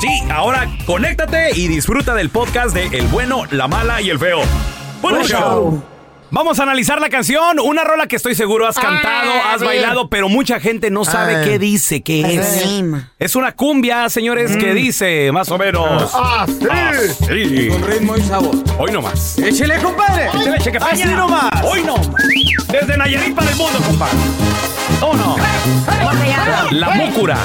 Sí, ahora conéctate y disfruta del podcast de El bueno, la mala y el feo. Buen Buen show. show. Vamos a analizar la canción, una rola que estoy seguro has cantado, Ah, has bailado, pero mucha gente no sabe Ah. qué dice, qué es. sí. Es una cumbia, señores, que dice más o menos. ¡Ah, sí! Sí. Con ritmo y sabor. Hoy no más. ¡Échele, compadre! Échale, cheque, Así nomás. Hoy no. Desde Nayarit para el mundo, compadre. ¿O no? La múcura.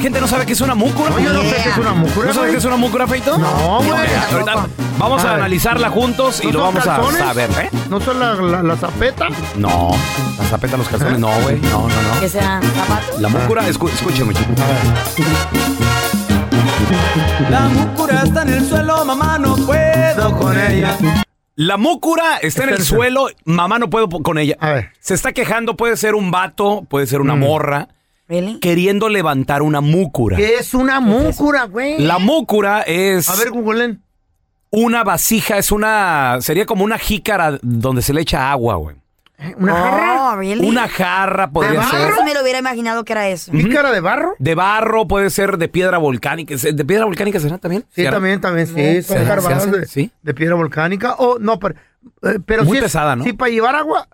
Gente no sabe qué es una múcura. No, yo no sé qué es una mucura, ¿No sabes qué es una múcura, Feito? No, güey. Ahorita vamos a, analizarla juntos y ¿No lo vamos calzones? a saber, ¿eh? ¿No son la, la, la zapeta? No, la zapeta, los calzones, no, güey. No, no, no. ¿Qué será? ¿Zapatos? La múcura, escu- escúcheme, chico. La múcura está en el suelo, mamá, no puedo con ella. La múcura está en el suelo, mamá no puedo con ella. A ver. Se está quejando, puede ser un vato, puede ser una morra, ¿Really? queriendo levantar una múcura. ¿Qué es una múcura, güey? La múcura es A ver, googleen. una vasija, es una, sería como una jícara donde se le echa agua, güey. ¿Una jarra? Oh, really? Una jarra podría ¿De ser. Me lo hubiera imaginado que era eso. ¿Pícara de barro? De barro, puede ser de piedra volcánica. ¿De piedra volcánica será también? Sí, ¿Será? también, también, sí. ¿Se- Son hace? de, Sí. de piedra volcánica. Oh, no, pero, eh, pero Muy es- pesada, ¿no? Sí, para llevar agua.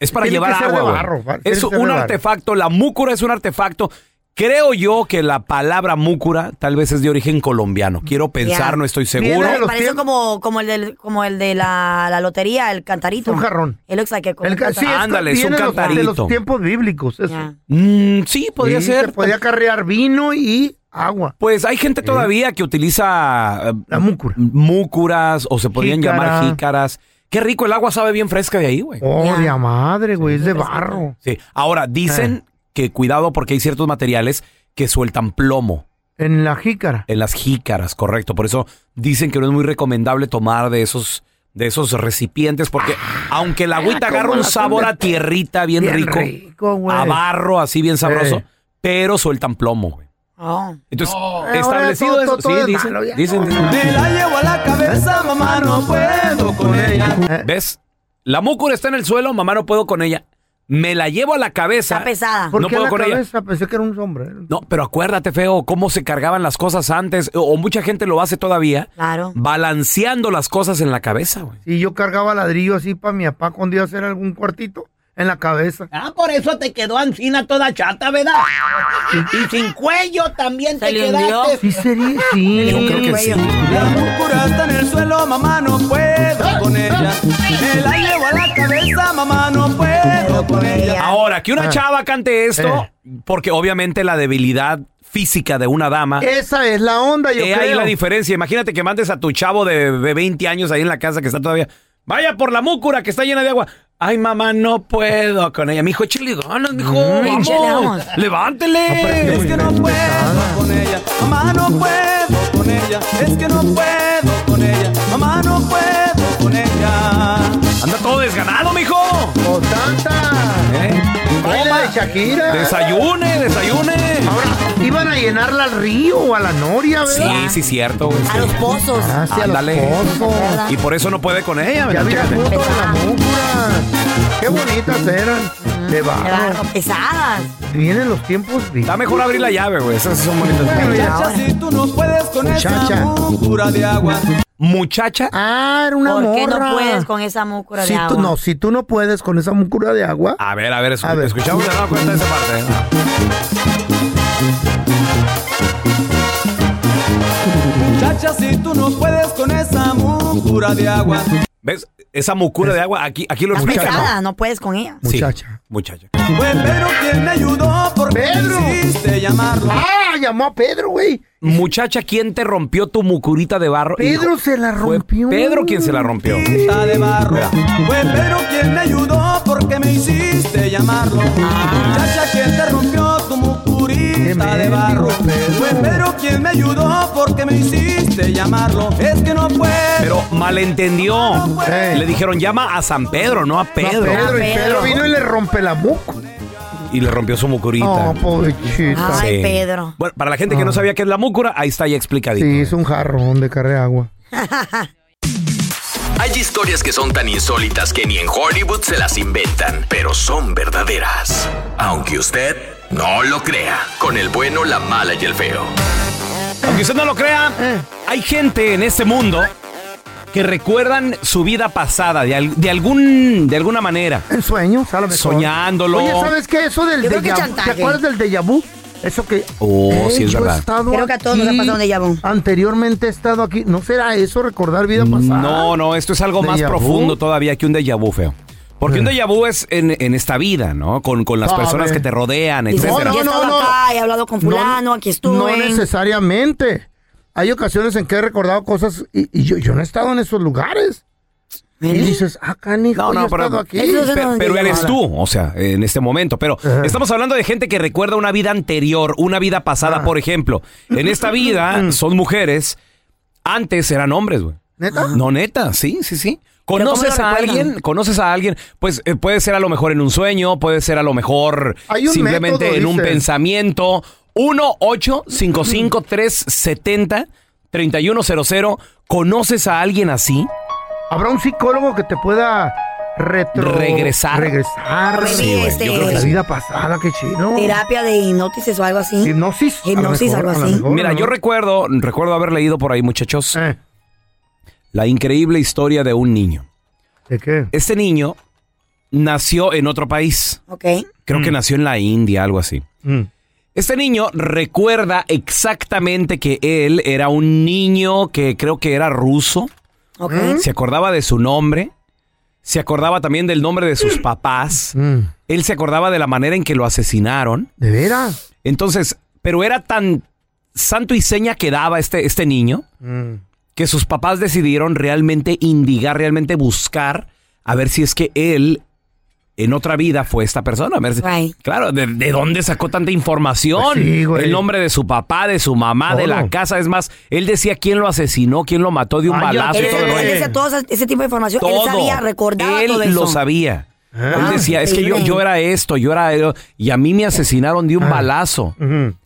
Es para Tiene llevar que ser de agua. güey. barro, va- tiene es que ser de un barro. artefacto. La múcura es un artefacto. Creo yo que la palabra múcura tal vez es de origen colombiano. Quiero pensar, Ya. no estoy Viene seguro. de los Parece tiempos- como, como el, del, como el de la, la lotería, el cantarito. Un jarrón. It looks like a- como El un ca- sí, es- Ándale, es un de los- De cantarito. los tiempos bíblicos. Eso. Ya. Mm, sí, podría Sí, ser. Se podía acarrear vino y agua. Pues hay gente todavía que utiliza eh, La múcura. múcuras o se podrían Jícara. llamar jícaras. Qué rico, el agua sabe bien fresca de ahí, güey. Oh, Ya. de madre, güey. Es de barro. Sí. Ahora, dicen Eh. que cuidado porque hay ciertos materiales que sueltan plomo En la jícara. en las jícaras, correcto. Por eso dicen que no es muy recomendable tomar de esos de esos recipientes porque aunque el agüita Ah, ¿cómo agarra un la sabor a tierrita bien, Bien rico, rico, a barro así bien sabroso, Eh. pero sueltan plomo, güey. Oh. Entonces, establecido eso, todo- todo sí, dicen, malo dicen, dicen. Me la llevo a la cabeza, mamá, no puedo con ella. Eh, ¿Ves? La múcura está en el suelo, mamá no puedo con ella. Me la llevo a la cabeza. Está pesada. ¿Por no qué puedo la con ella. Pensé que era un sombrero. No, pero acuérdate, feo, cómo se cargaban las cosas antes, o, o mucha gente lo hace todavía, Claro. balanceando las cosas en la cabeza, güey. Y yo cargaba ladrillo así para mi papá cuando iba a hacer algún cuartito en la cabeza. Ah, por eso te quedó ancina toda chata, ¿verdad? Y sin cuello también Se te le quedaste. Sí, sería, sí. Yo creo que sí. La múcura está en el suelo, mamá, no puedo con ella. Me la llevo a la cabeza, mamá, no puedo con ella. Ahora, que una Ah. chava cante esto, Eh. porque obviamente la debilidad física de una dama, Esa es la onda, yo eh, ahí creo. la diferencia. Imagínate que mandes a tu chavo de, de 20 años ahí en la casa que está todavía, Vaya por la múcura que está llena de agua. Ay, mamá, no puedo con ella. Mi hijo, échale ganas, mijo. échale, vamos. Levántele. Es que no puedo con ella, mamá no puedo con ella. Es que no puedo con ella, mamá no puedo con ella. Anda todo desganado, mijo. ¡Oh, tanta! Shakira. Desayune, desayune. Ahora, iban a llenarla al río o a la noria, Sí, ¿verdad? sí, cierto. güey. A los pozos. Ah, sí, a los pozos. Y por eso no puede con ella. Ya ¿verdad? había Fíjate. fotos de la. Qué bonitas eran. De Qué barro. barro, pesadas. Vienen los tiempos. Está mejor abrir la llave, güey. Esas son bonitas. Muchacha, si tú no puedes con Muchacha. esa de agua. Muchacha. Ah, era una ¿Por qué morra. no puedes con esa múcura si de agua? tú, no, si tú no puedes con esa mucura de agua. A ver, a ver, escu- A ver. escuchamos de nuevo cuenta de esa parte. ¿eh? Muchacha, si tú no puedes múcura de agua. ¿Ves? Esa mucura de agua, aquí, aquí lo Es explica. pesada, no puedes con ella. Sí, Muchacha. muchacha. Fue Pedro quien me ayudó porque Pedro. llamarlo. Ah, llamó a Pedro, güey. Muchacha, ¿quién te rompió tu mucurita de barro? Pedro Hijo, se la fue rompió. Pedro quien se la rompió. Está de barro. Fue Pedro quien me ayudó porque me hiciste llamarlo. Muchacha, quien te rompió tu mucurita de barro. Fue Pedro quien me ayudó porque me hiciste llamarlo. Es que no puedo. Pero malentendió. Le dijeron, llama a San Pedro, no a No, Pedro. Pedro, y Pedro. Vino y le rompe la muca. Y le rompió su mucurita. Oh, pobrecita. Ay, Sí. Pedro. Bueno, para la gente que no sabía qué es la mucura, ahí está ya explicadito. Sí, es un jarrón de carre agua. Hay historias que son tan insólitas que ni en Hollywood se las inventan, pero son verdaderas. Aunque usted no lo crea, con el bueno, la mala y el feo. Aunque usted no lo crea, hay gente en este mundo que recuerdan su vida pasada de, al- de algún de alguna manera. En sueños, a lo mejor. Soñándolo. Oye, ¿sabes qué? Eso del Yo creo que déjà vu. chantaje. ¿Te acuerdas del déjà vu? Eso que. Oh, Eh, sí es yo he verdad. estado Creo que a todos nos ha aquí. pasado un déjà vu. Anteriormente he estado aquí. ¿No será eso recordar vida pasada? No, no, esto es algo más ¿Déjà vu? profundo todavía que un déjà vu, feo. Porque un déjà vu es en, en esta vida, ¿no? Con, con las A personas ver. que te rodean, Dices, etcétera. no, yo he no, estado no. acá, he hablado con fulano, aquí estuve. No necesariamente. Hay ocasiones en que he recordado cosas y, y yo, yo no he estado en esos lugares. Y dices, ah, canijo, No, yo no, he pero, estado aquí. Pero, eres tú, o sea, en este momento. Pero Ajá. estamos hablando de gente que recuerda una vida anterior, una vida pasada, Ah. por ejemplo. En esta vida son mujeres, antes eran hombres, güey. ¿Neta? No, neta, sí, sí, sí. ¿Pero cómo ¿Conoces a alguien? ¿Conoces a alguien? Pues eh, puede ser a lo mejor en un sueño, puede ser a lo mejor simplemente método, en un pensamiento. 1-855-370-3100. ¿Conoces a alguien así? ¿Habrá un psicólogo que te pueda retro... Regresar. Regresar. Sí, güey, este, yo creo que La sí. vida pasada, qué chido. Terapia de hipnosis o algo así. Hipnosis. a lo Hipnosis, mejor, algo a lo así. mejor, Mira, ¿no? yo recuerdo, recuerdo haber leído por ahí, muchachos, Eh, la increíble historia de un niño. ¿De qué? Este niño nació en otro país. Ok. Creo que nació en la India, algo así. Mm. Este niño recuerda exactamente que él era un niño que creo que era ruso. Ok. Se acordaba de su nombre. Se acordaba también del nombre de sus papás. Mm. Él se acordaba de la manera en que lo asesinaron. ¿De veras? Entonces, pero era tan santo y seña que daba este, este niño Mm. que sus papás decidieron realmente indigar, realmente buscar a ver si es que él en otra vida fue esta persona. Right. Claro, ¿de, de dónde sacó tanta información? Pues sí, güey. El nombre de su papá, de su mamá, de la casa. Es más, él decía quién lo asesinó, quién lo mató de un Ay, balazo y Él, todo él rollo. decía todo ese, tipo de información. Todo. Él sabía, recordaba Él todo eso. lo sabía. Ah, él decía, es que yo, yo era esto, yo era... Y a mí me asesinaron de un Ah. balazo.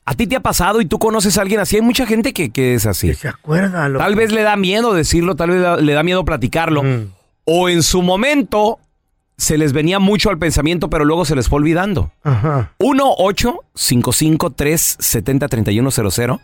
¿A ti te ha pasado y tú conoces a alguien así? Hay mucha gente que, que es así. Que se acuerda. loco. Tal vez le da miedo decirlo, tal vez le da miedo platicarlo. O en su momento se les venía mucho al pensamiento, pero luego se les fue olvidando. Ajá. 1-855-370-3100.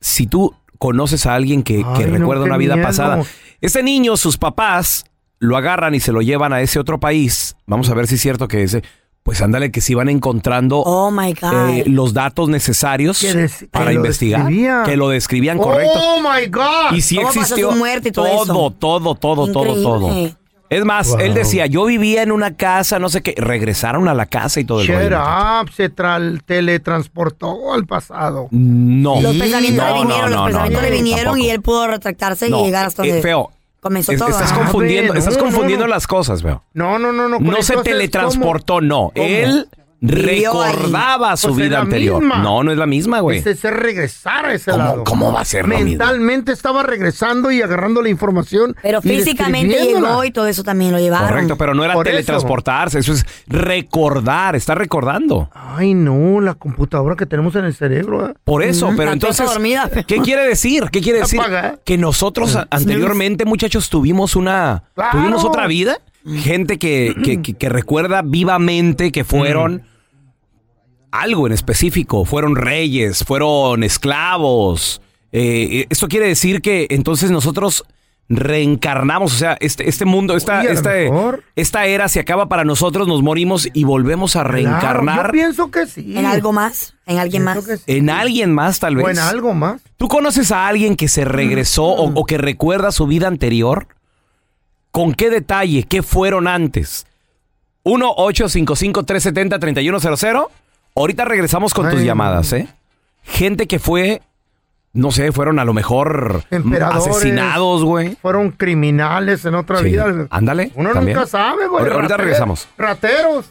Si tú conoces a alguien que, Ay, recuerda una vida miedo. pasada. Ese niño, sus papás lo agarran y se lo llevan a ese otro país. Vamos a ver si es cierto que ese. Pues ándale, que si van encontrando Oh my God. eh, los datos necesarios para que investigar. Que lo describían correcto. Oh my God. Y si ¿Cómo pasó existió su muerte y todo todo, eso? todo, todo, todo, Increíble. todo. Es más, Wow. él decía, yo vivía en una casa, no sé qué, regresaron a la casa y todo el Shut up, se tra- teletransportó al pasado. No. Los pensamientos no, le vinieron, no, los pensamientos no, le no, vinieron y él pudo retractarse No, y llegar hasta eh, donde... feo. comenzó Es- todo. estás Ah, confundiendo, estás no, confundiendo no. las cosas, veo. No, no, no, no. No se teletransportó, no. ¿Cómo? Él Ahí. recordaba su Pues es vida anterior. misma. No, no es la misma, güey. Ese es regresar a ese ¿Cómo- lado. cómo va a ser lo mismo? Mentalmente estaba regresando y agarrando la información. Pero físicamente llegó y todo eso también lo llevaron. Correcto, pero no era Por teletransportarse, eso. es recordar, está recordando. Ay, no, la computadora que tenemos en el cerebro. ¿eh? Por eso, Mm, pero la entonces. ¿qué quiere decir? ¿Qué quiere decir? Apaga. Que nosotros anteriormente, muchachos, tuvimos una, Claro. tuvimos otra vida. Gente que, que- que- que recuerda vivamente que fueron algo en específico, fueron reyes, fueron esclavos. Eh, esto quiere decir que entonces nosotros reencarnamos, o sea, este, este mundo, esta, Oye, esta, era se acaba para nosotros, nos morimos y volvemos a Claro, reencarnar yo pienso que sí. En algo más, en alguien Pienso más. sí. en alguien más, tal vez. O en algo más. ¿Tú conoces a alguien que se regresó o, o que recuerda su vida anterior? ¿Con qué detalle? ¿Qué fueron antes? 1-855-370-3100. Ahorita regresamos con tus llamadas, ¿eh? Gente que fue, no sé, fueron a lo mejor asesinados, güey. Fueron criminales en otra Sí. vida. Ándale, Uno también. nunca sabe, güey. Ahorita- regresamos. Rateros.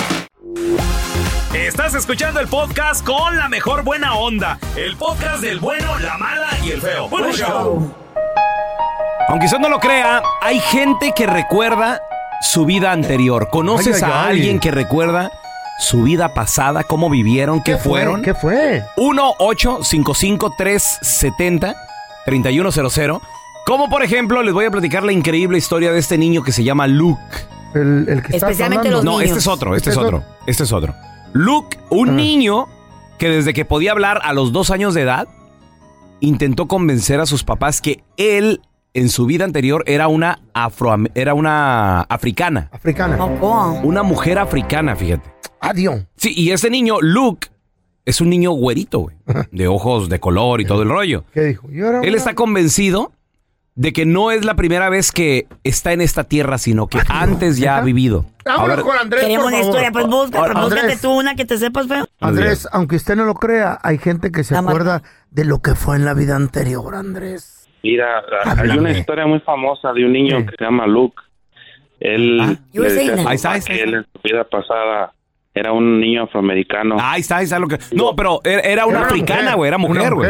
Estás escuchando el podcast con la mejor buena onda. El podcast del bueno, la mala y el feo. Bueno, show. Aunque usted no lo crea, hay gente que recuerda su vida anterior. ¿Conoces Ay, ay, a ay. alguien que recuerda su vida pasada? ¿Cómo vivieron? ¿Qué, fue? fueron? ¿Qué fue? 1-855-370-3100. Como por ejemplo, les voy a platicar la increíble historia de este niño que se llama Luke. El, el que está Especialmente hablando. los No, niños. este es otro, este es Este es otro, este es otro. Luke, un Ah. niño que desde que podía hablar a los dos años de edad, intentó convencer a sus papás que él en su vida anterior era una afro, era una africana, Africana. Ojo. una mujer africana, fíjate. Adiós. Sí, y ese niño, Luke, es un niño güerito, güey, de ojos de color y todo el rollo. ¿Qué dijo? Yo era Él una- está convencido de que no es la primera vez que está en esta tierra, sino que antes ya ha vivido. A Vámonos ver, con Andrés, Queremos por una favor. historia, pues busca, pero Andrés. búscate tú una que te sepas feo. Andrés, aunque usted no lo crea, hay gente que se acuerda de lo que fue en la vida anterior, Andrés. Mira, hay una historia muy famosa de un niño que se llama Luke. Él, Ah, le decía a su papá que él en su vida pasada era un niño afroamericano. ahí está, ahí está lo que. No, pero era, una Era africana, güey, era mujer, güey.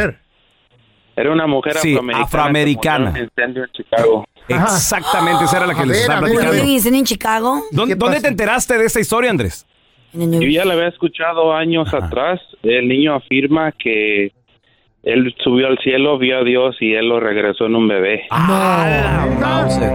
Era una mujer Sí, afroamericana. afroamericana. en un incendio en Chicago. Exactamente, esa era la que les estaba a ver, a ¿Murió platicando. en Chicago? ¿Dónde, ¿Qué dónde te enteraste de esta historia, Andrés? Yo ya la había escuchado años atrás. El niño afirma que él subió al cielo, vio a Dios y él lo regresó en un bebé. Ah, Mauser.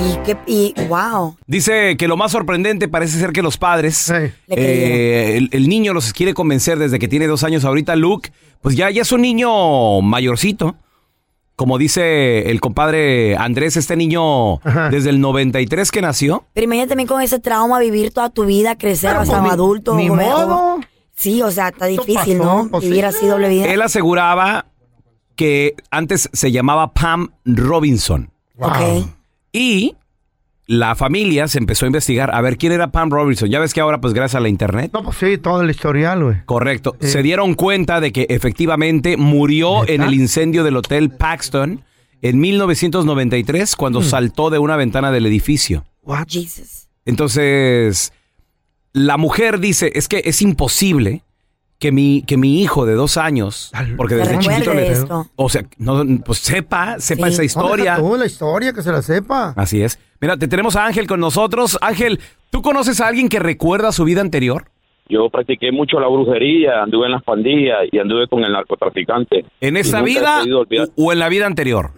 Y qué, y wow. Dice que lo más sorprendente parece ser que los padres, Sí. Eh, el, el niño los quiere convencer desde que tiene dos años. Ahorita Luke, pues ya, ya es un niño mayorcito. Como dice el compadre Andrés, este niño Ajá. desde el 93 que nació. Pero imagínate también con ese trauma vivir toda tu vida, crecer hasta pues, adulto. ni modo. Sí, o sea, está difícil, pasó, ¿no? pues, Vivir sí. así doble vida. Él aseguraba que antes se llamaba Pam Robinson. Ok. Y la familia se empezó a investigar a ver quién era Pam Robinson. Ya ves que ahora, pues gracias a la internet. No, pues sí, todo el historial, güey. Correcto. Sí. Se dieron cuenta de que efectivamente murió en el incendio del Hotel Paxton en 1993 cuando Mm. saltó de una ventana del edificio. What? Jesus. Entonces, la mujer dice, es que es imposible que mi, que mi hijo de dos años, porque desde chiquito le... esto. O sea, no, pues sepa, sepa Sí. esa No, historia. tú la historia, que se la sepa. Así es. Mira, te tenemos a Ángel con nosotros. Ángel, ¿tú conoces a alguien que recuerda su vida anterior? Yo practiqué mucho la brujería, anduve en las pandillas y anduve con el narcotraficante. ¿En he vida o en la vida anterior?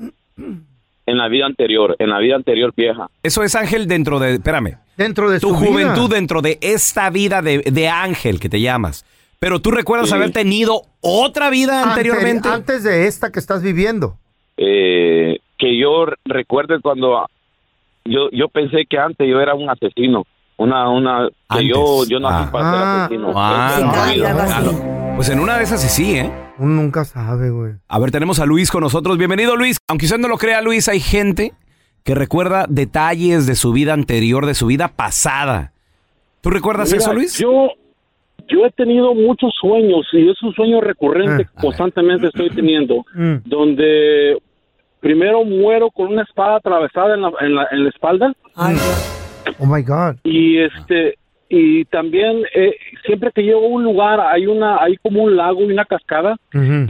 En la vida anterior, en la vida anterior vieja. Eso es Ángel dentro de, espérame, Dentro de tu su vida. juventud dentro de esta vida de, de Ángel que te llamas. Pero tú recuerdas Sí. haber tenido otra vida Anteri- anteriormente. Antes de esta que estás viviendo. Eh, que yo recuerde cuando yo yo pensé que antes yo era un asesino. Una, una, que Antes. yo, yo nací Ah. para ser Ah. asesino. Ah, no, claro. Pues en una de esas sí, sí, ¿eh? Uno nunca sabe, güey. A ver, tenemos a Luis con nosotros. Bienvenido, Luis. Aunque usted no lo crea, Luis, hay gente que recuerda detalles de su vida anterior, de su vida pasada. ¿Tú recuerdas Mira, eso, Luis? Yo, yo he tenido muchos sueños y es un sueño recurrente Ah, que constantemente estoy teniendo, Mm. donde primero muero con una espada atravesada en la, en la, en la espalda Ay, Oh my God. y este y también eh, siempre que llego a un lugar hay una hay como un lago y una cascada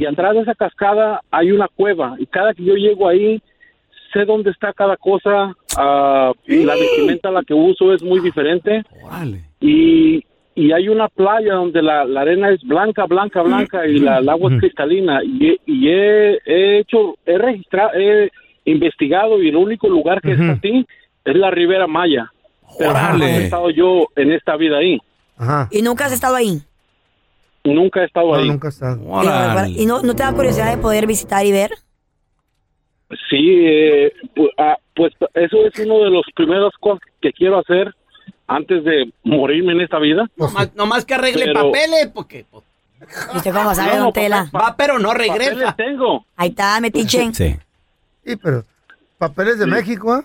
y atrás de esa cascada hay una cueva y cada que yo llego ahí sé dónde está cada cosa ah, y la vestimenta la que uso es muy diferente. Y, y hay una playa donde la, la arena es blanca, blanca, blanca y la, el agua es cristalina. Y, he- y he, he hecho, he registrado, he investigado y el único lugar que está así es la Ribera Maya. Pero Órale. no he estado yo en esta vida ahí. Ajá. ¿Y nunca has estado ahí? Nunca he estado No, ahí. nunca. ¿Y, no, ¿Y no, no te da curiosidad de poder visitar y ver? Sí, eh, pu- ah, pues eso es uno de los primeros cosas que quiero hacer antes de morirme en esta vida. Nomás que arregle Pero- papeles, porque pues, ¿Y usted cómo sabe, No, don papá, Tela? va, pero no Papeles regresa. tengo. Ahí está, metiche. Sí. Sí, pero papeles de México, ¿ah?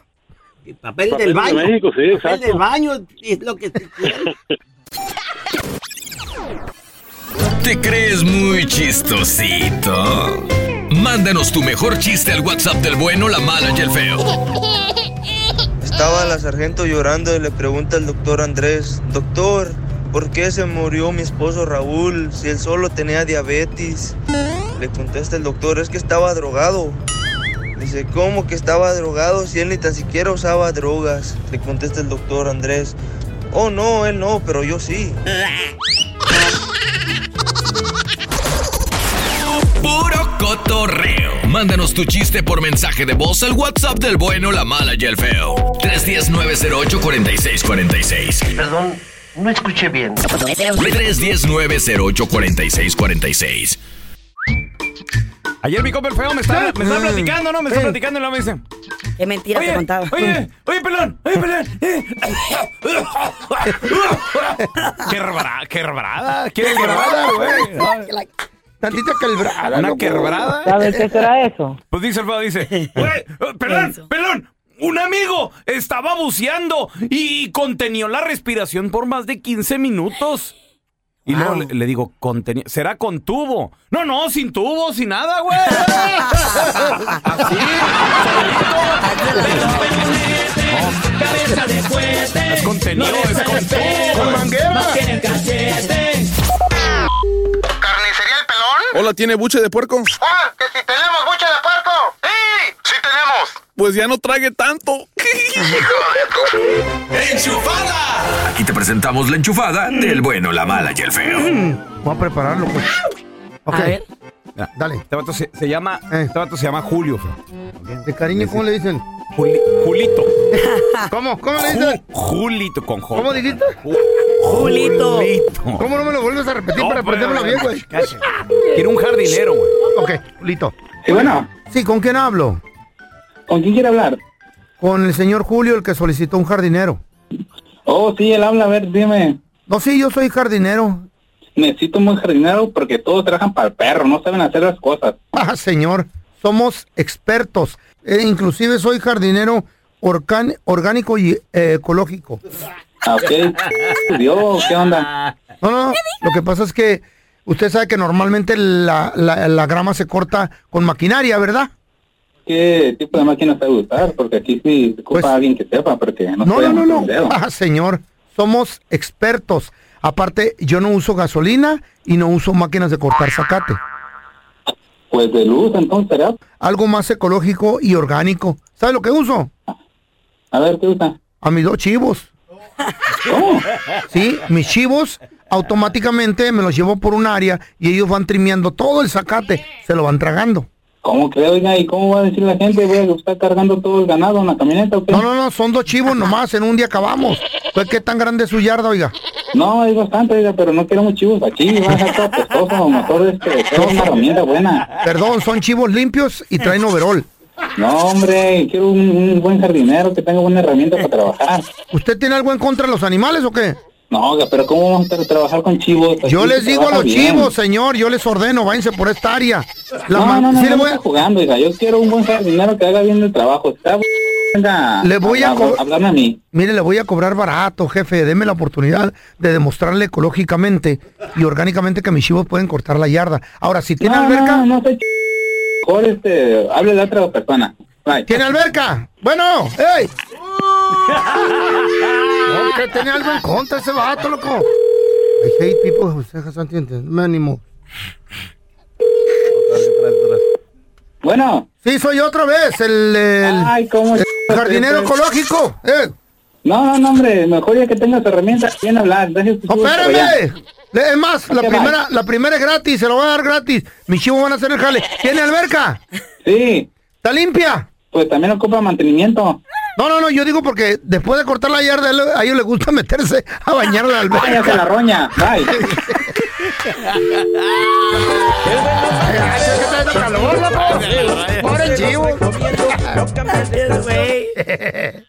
Papel Papeles del de baño. México, sí, Papel exacto. del baño es lo que te ¿Te crees muy chistosito? Mándanos tu mejor chiste al WhatsApp del bueno, la mala y el feo. Estaba la sargento llorando y le pregunta al doctor Andrés, doctor, ¿por qué se murió mi esposo Raúl si él solo tenía diabetes? Le contesta el doctor, es que estaba drogado. Dice, ¿cómo que estaba drogado si él ni tan siquiera usaba drogas? Le contesta el doctor Andrés, oh no, él no, pero yo sí. Puro cotorreo. Mándanos tu chiste por mensaje de voz al WhatsApp del bueno, la mala y el feo. 319-08-4646. Perdón, no escuché bien. 319-08-4646. Ayer mi compa el feo me estaba, me estaba platicando, ¿no? Me está platicando y luego me dice... Qué mentira te contaba. Oye, oye, pelón, oye, pelón. eh. quebrada, quebrada, qué quebrada, güey. Tantita quebrada. Una quebrada. ¿Sabes qué será eso? Pues dice el feo, dice, güey, eh, pelón, pelón, un amigo estaba buceando y contenió la respiración por más de 15 minutos. Y luego le, le digo, contenió, ¿será con tubo? No, no, sin tubo, sin nada, güey. Así, Cabeza de fuerte. Es contenido, No es con desesperes, Con manguera. ¿Carnicería el pelón? Hola, ¿tiene buche de puerco? ¡Ah! ¡Que si tenemos buche de puerco! ¡Sí! Pues ya no trague tanto. ¡Enchufada! Aquí te presentamos la enchufada del bueno, la mala y el feo. Voy a prepararlo, pues. Ok. A ver. Mira, Dale. Este vato se, se llama, Eh. este vato se llama Julio, feo. De cariño, ¿cómo le dicen? Juli- Julito. ¿Cómo? ¿Cómo le dicen? Ju- Julito con J. ¿Cómo dijiste? Ju- Julito. Julito. ¿Cómo no me lo vuelves a repetir No, para pues, aprendérmelo bien, güey? Quiero un jardinero, güey. Ok, Julito. Sí, bueno, Sí, ¿con quién hablo? ¿Con quién quiere hablar? Con el señor Julio, el que solicitó un jardinero. Oh, sí, él habla, a ver, dime. No, sí, yo soy jardinero. Necesito un buen jardinero porque todos trabajan para el perro, no saben hacer las cosas. Ah, señor, somos expertos. Eh, inclusive soy jardinero orgánico y eh, ecológico. Ah, ok. Dios, ¿qué onda? No, no, lo que pasa es que usted sabe que normalmente la, la- la grama se corta con maquinaria, ¿verdad? ¿Qué tipo de máquina sabe usar? Porque aquí sí se ocupa Pues- alguien que sepa, porque no, No, no. Ah, señor, somos expertos. Aparte, yo no uso gasolina y no uso máquinas de cortar zacate. Pues de luz, entonces, ¿será? Algo más ecológico y orgánico. ¿Sabes lo que uso? A ver, ¿qué usa? A mis dos chivos. Sí, mis chivos automáticamente me los llevo por un área y ellos van trimeando todo el zacate, se lo van tragando. ¿Cómo que, oiga, y cómo va a decir la gente, voy a estar cargando todo el ganado en la camioneta o qué? No, no, no, son dos chivos nomás, en un día acabamos. Pues qué tan grande es su yarda, oiga. No, es bastante, oiga, pero no queremos chivos aquí, va a ser todo pestoso, mejor este, es una herramienta buena. Perdón, son chivos limpios y traen overol. No, hombre, quiero un, un buen jardinero que tenga buena herramienta para trabajar. ¿Usted tiene algo en contra de los animales o qué? No, oiga, pero ¿cómo vamos a trabajar con chivos? Yo les digo a los bien. chivos, señor, yo les ordeno, váyanse por esta área. La no, no, no, sí no, voy a- jugando, oiga, yo quiero un buen jardinero que haga bien el trabajo. Está venga, Le voy a hablar- co- hablarme a mí. Mire, le voy a cobrar barato, jefe. Deme la oportunidad de demostrarle ecológicamente y orgánicamente que mis chivos pueden cortar la yarda. Ahora, si tiene No, alberca. no, no ch- Mejor este, hable a otra persona. Bye. ¿Tiene alberca? Bueno, ¡ey! Que tenía algo en contra ese vato, loco. I hate people who say. Me animo. Bueno. Sí, soy otra vez, el, el, Ay, ¿cómo el jardinero ecológico. Eh. No, no, no, hombre, mejor ya que tengas herramientas, bien hablar. Espérame. Es más, la primera, la primera es gratis, se lo voy a dar gratis. Mis chivos van a hacer el jale. ¿Tiene alberca? Sí. ¿Está limpia? Pues también ocupa mantenimiento. No, no, no, yo digo porque después de cortar la yarda, a ellos les gusta meterse a bañar la alberca. Váyase a la roña, bye. Pobre chivo.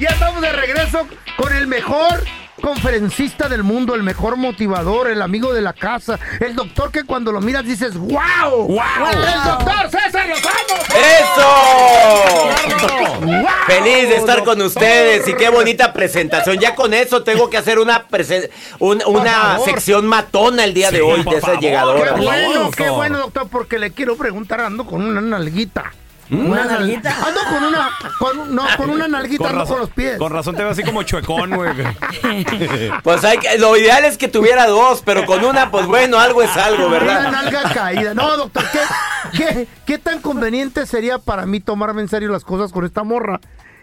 Ya estamos de regreso con el mejor conferencista del mundo, el mejor motivador, el amigo de la casa, el doctor que cuando lo miras dices, ¡Wow! ¡Wow! ¡El doctor César Lozano! ¡Eso! Feliz de estar con ustedes y qué bonita presentación. Ya con eso tengo que hacer una un- una sección matona el día de Sí, hoy de esas favor, llegadoras. Qué bueno, qué bueno, doctor, porque le quiero preguntar, ando con una nalguita. ¿Una nal- nalguita? Ando con una, con, no, con una nalguita, con los pies. Con razón te veo así como chuecón, güey. Pues hay que, lo ideal es que tuviera dos, pero con una, pues bueno, algo es algo, Una ¿verdad? nalga caída. No, doctor, ¿qué, qué, qué tan conveniente sería para mí tomarme en serio las cosas con esta morra?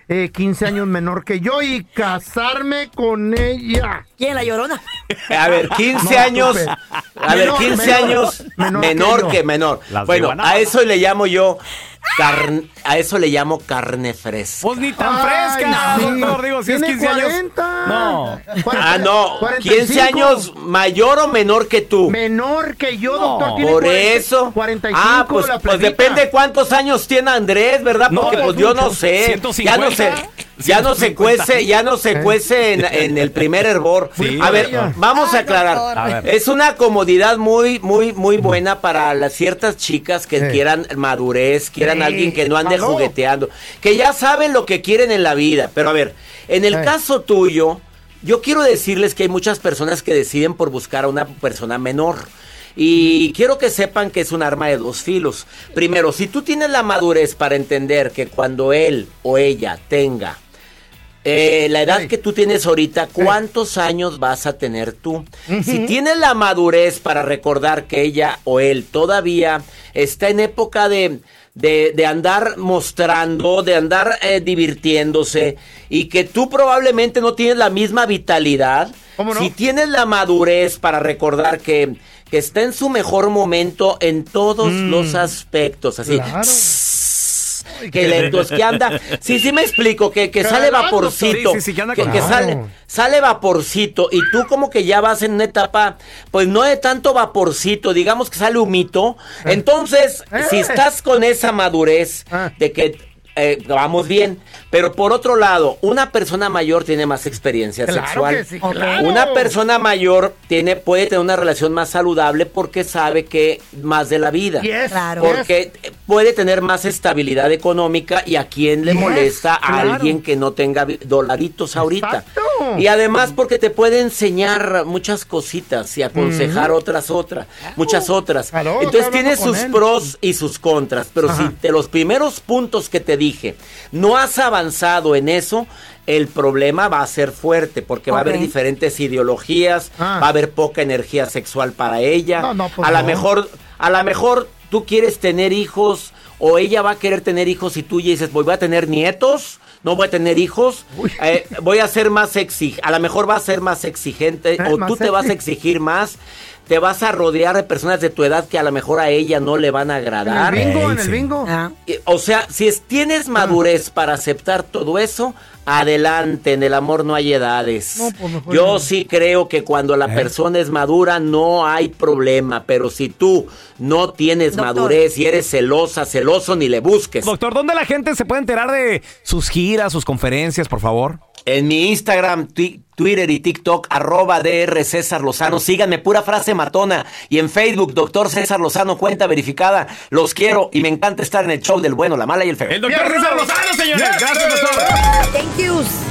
Eh, 15 años menor que yo y casarme con ella. ¿Quién, la llorona? A ver, 15 No, años. A ver, Menor, 15 menor, años menor menor, que menor. Las Bueno, a eso le llamo yo carne, a eso le llamo carne fresca. Pues ni tan Ay, fresca, sí. doctor. Digo, si es Tiene 15 años. 40. No. Ah, no, 45. 15 años mayor o menor que tú. Menor que yo, doctor. tiene Por 40, eso. 45. ah, pues, la pues depende cuántos años tiene Andrés, ¿verdad? No, Porque pues pues yo no sé. 150, ya no sé. Ya no se 150. cuece, ya no se cuece en, en el primer hervor. Sí, a ver, vamos a Ay, aclarar. A. Es una comodidad muy, muy, muy buena para las ciertas chicas que Sí. quieran madurez, quieran Sí. alguien que no ande Aló. jugueteando, que ya saben lo que quieren en la vida. Pero a ver, en el Sí. caso tuyo, yo quiero decirles que hay muchas personas que deciden por buscar a una persona menor. Y quiero que sepan que es un arma de dos filos. Primero, si tú tienes la madurez para entender que cuando él o ella tenga eh, la edad que tú tienes ahorita, ¿cuántos años vas a tener tú? Si tienes la madurez para recordar que ella o él todavía está en época de, de, de andar mostrando, de andar eh, divirtiéndose y que tú probablemente no tienes la misma vitalidad, si tienes la madurez para recordar que, que está en su mejor momento en todos los aspectos, así. Claro. Que lentos, que anda. Sí, sí me explico, que, que sale vaporcito. sí, sí, sí, que anda que, con- que Claro. sale, sale vaporcito. Y tú como que ya vas en una etapa, pues no de tanto vaporcito, digamos que sale humito. Entonces, Eh. si estás con esa madurez Ah. de que eh, vamos bien. Pero por otro lado, una persona mayor tiene más experiencia Claro sexual. que sí, claro. Una persona mayor tiene, puede tener una relación más saludable porque sabe que más de la vida. Yes, Claro. Porque puede tener más estabilidad económica y a quién le Yes, molesta a claro. alguien que no tenga dolaritos ahorita. Exacto. Y además porque te puede enseñar muchas cositas y aconsejar otras otras, muchas otras. Claro, Entonces tiene sus él. pros y sus contras, pero Ajá. si de los primeros puntos que te dije no has avanzado en eso, el problema va a ser fuerte porque va a haber diferentes ideologías, Ah. va a haber poca energía sexual para ella. No, no, pues a lo no. mejor, a lo mejor tú quieres tener hijos o ella va a querer tener hijos y tú ya dices, voy a tener nietos. No voy a tener hijos, eh, voy a ser más exigente, a lo mejor va a ser más exigente o más tú te vas a exigir más, te vas a rodear de personas de tu edad que a lo mejor a ella no le van a En el agradar. bingo, en el bingo. Eh, O sea, si es- tienes madurez para aceptar todo eso, adelante, en el amor no hay edades. No, pues mejor Yo no. sí creo que cuando la persona es madura no hay problema, pero si tú no tienes Doctor. madurez y eres celosa, celoso, ni le busques. Doctor, ¿dónde la gente se puede enterar de sus giras, sus conferencias, por favor? En mi Instagram, Twitter y TikTok, arroba DR César Lozano. Síganme, pura frase matona. Y en Facebook, doctor César Lozano, cuenta verificada. Los quiero y me encanta estar en el show del bueno, la mala y el feo. El doctor César Lozano, señores. Gracias, doctor. Thank you.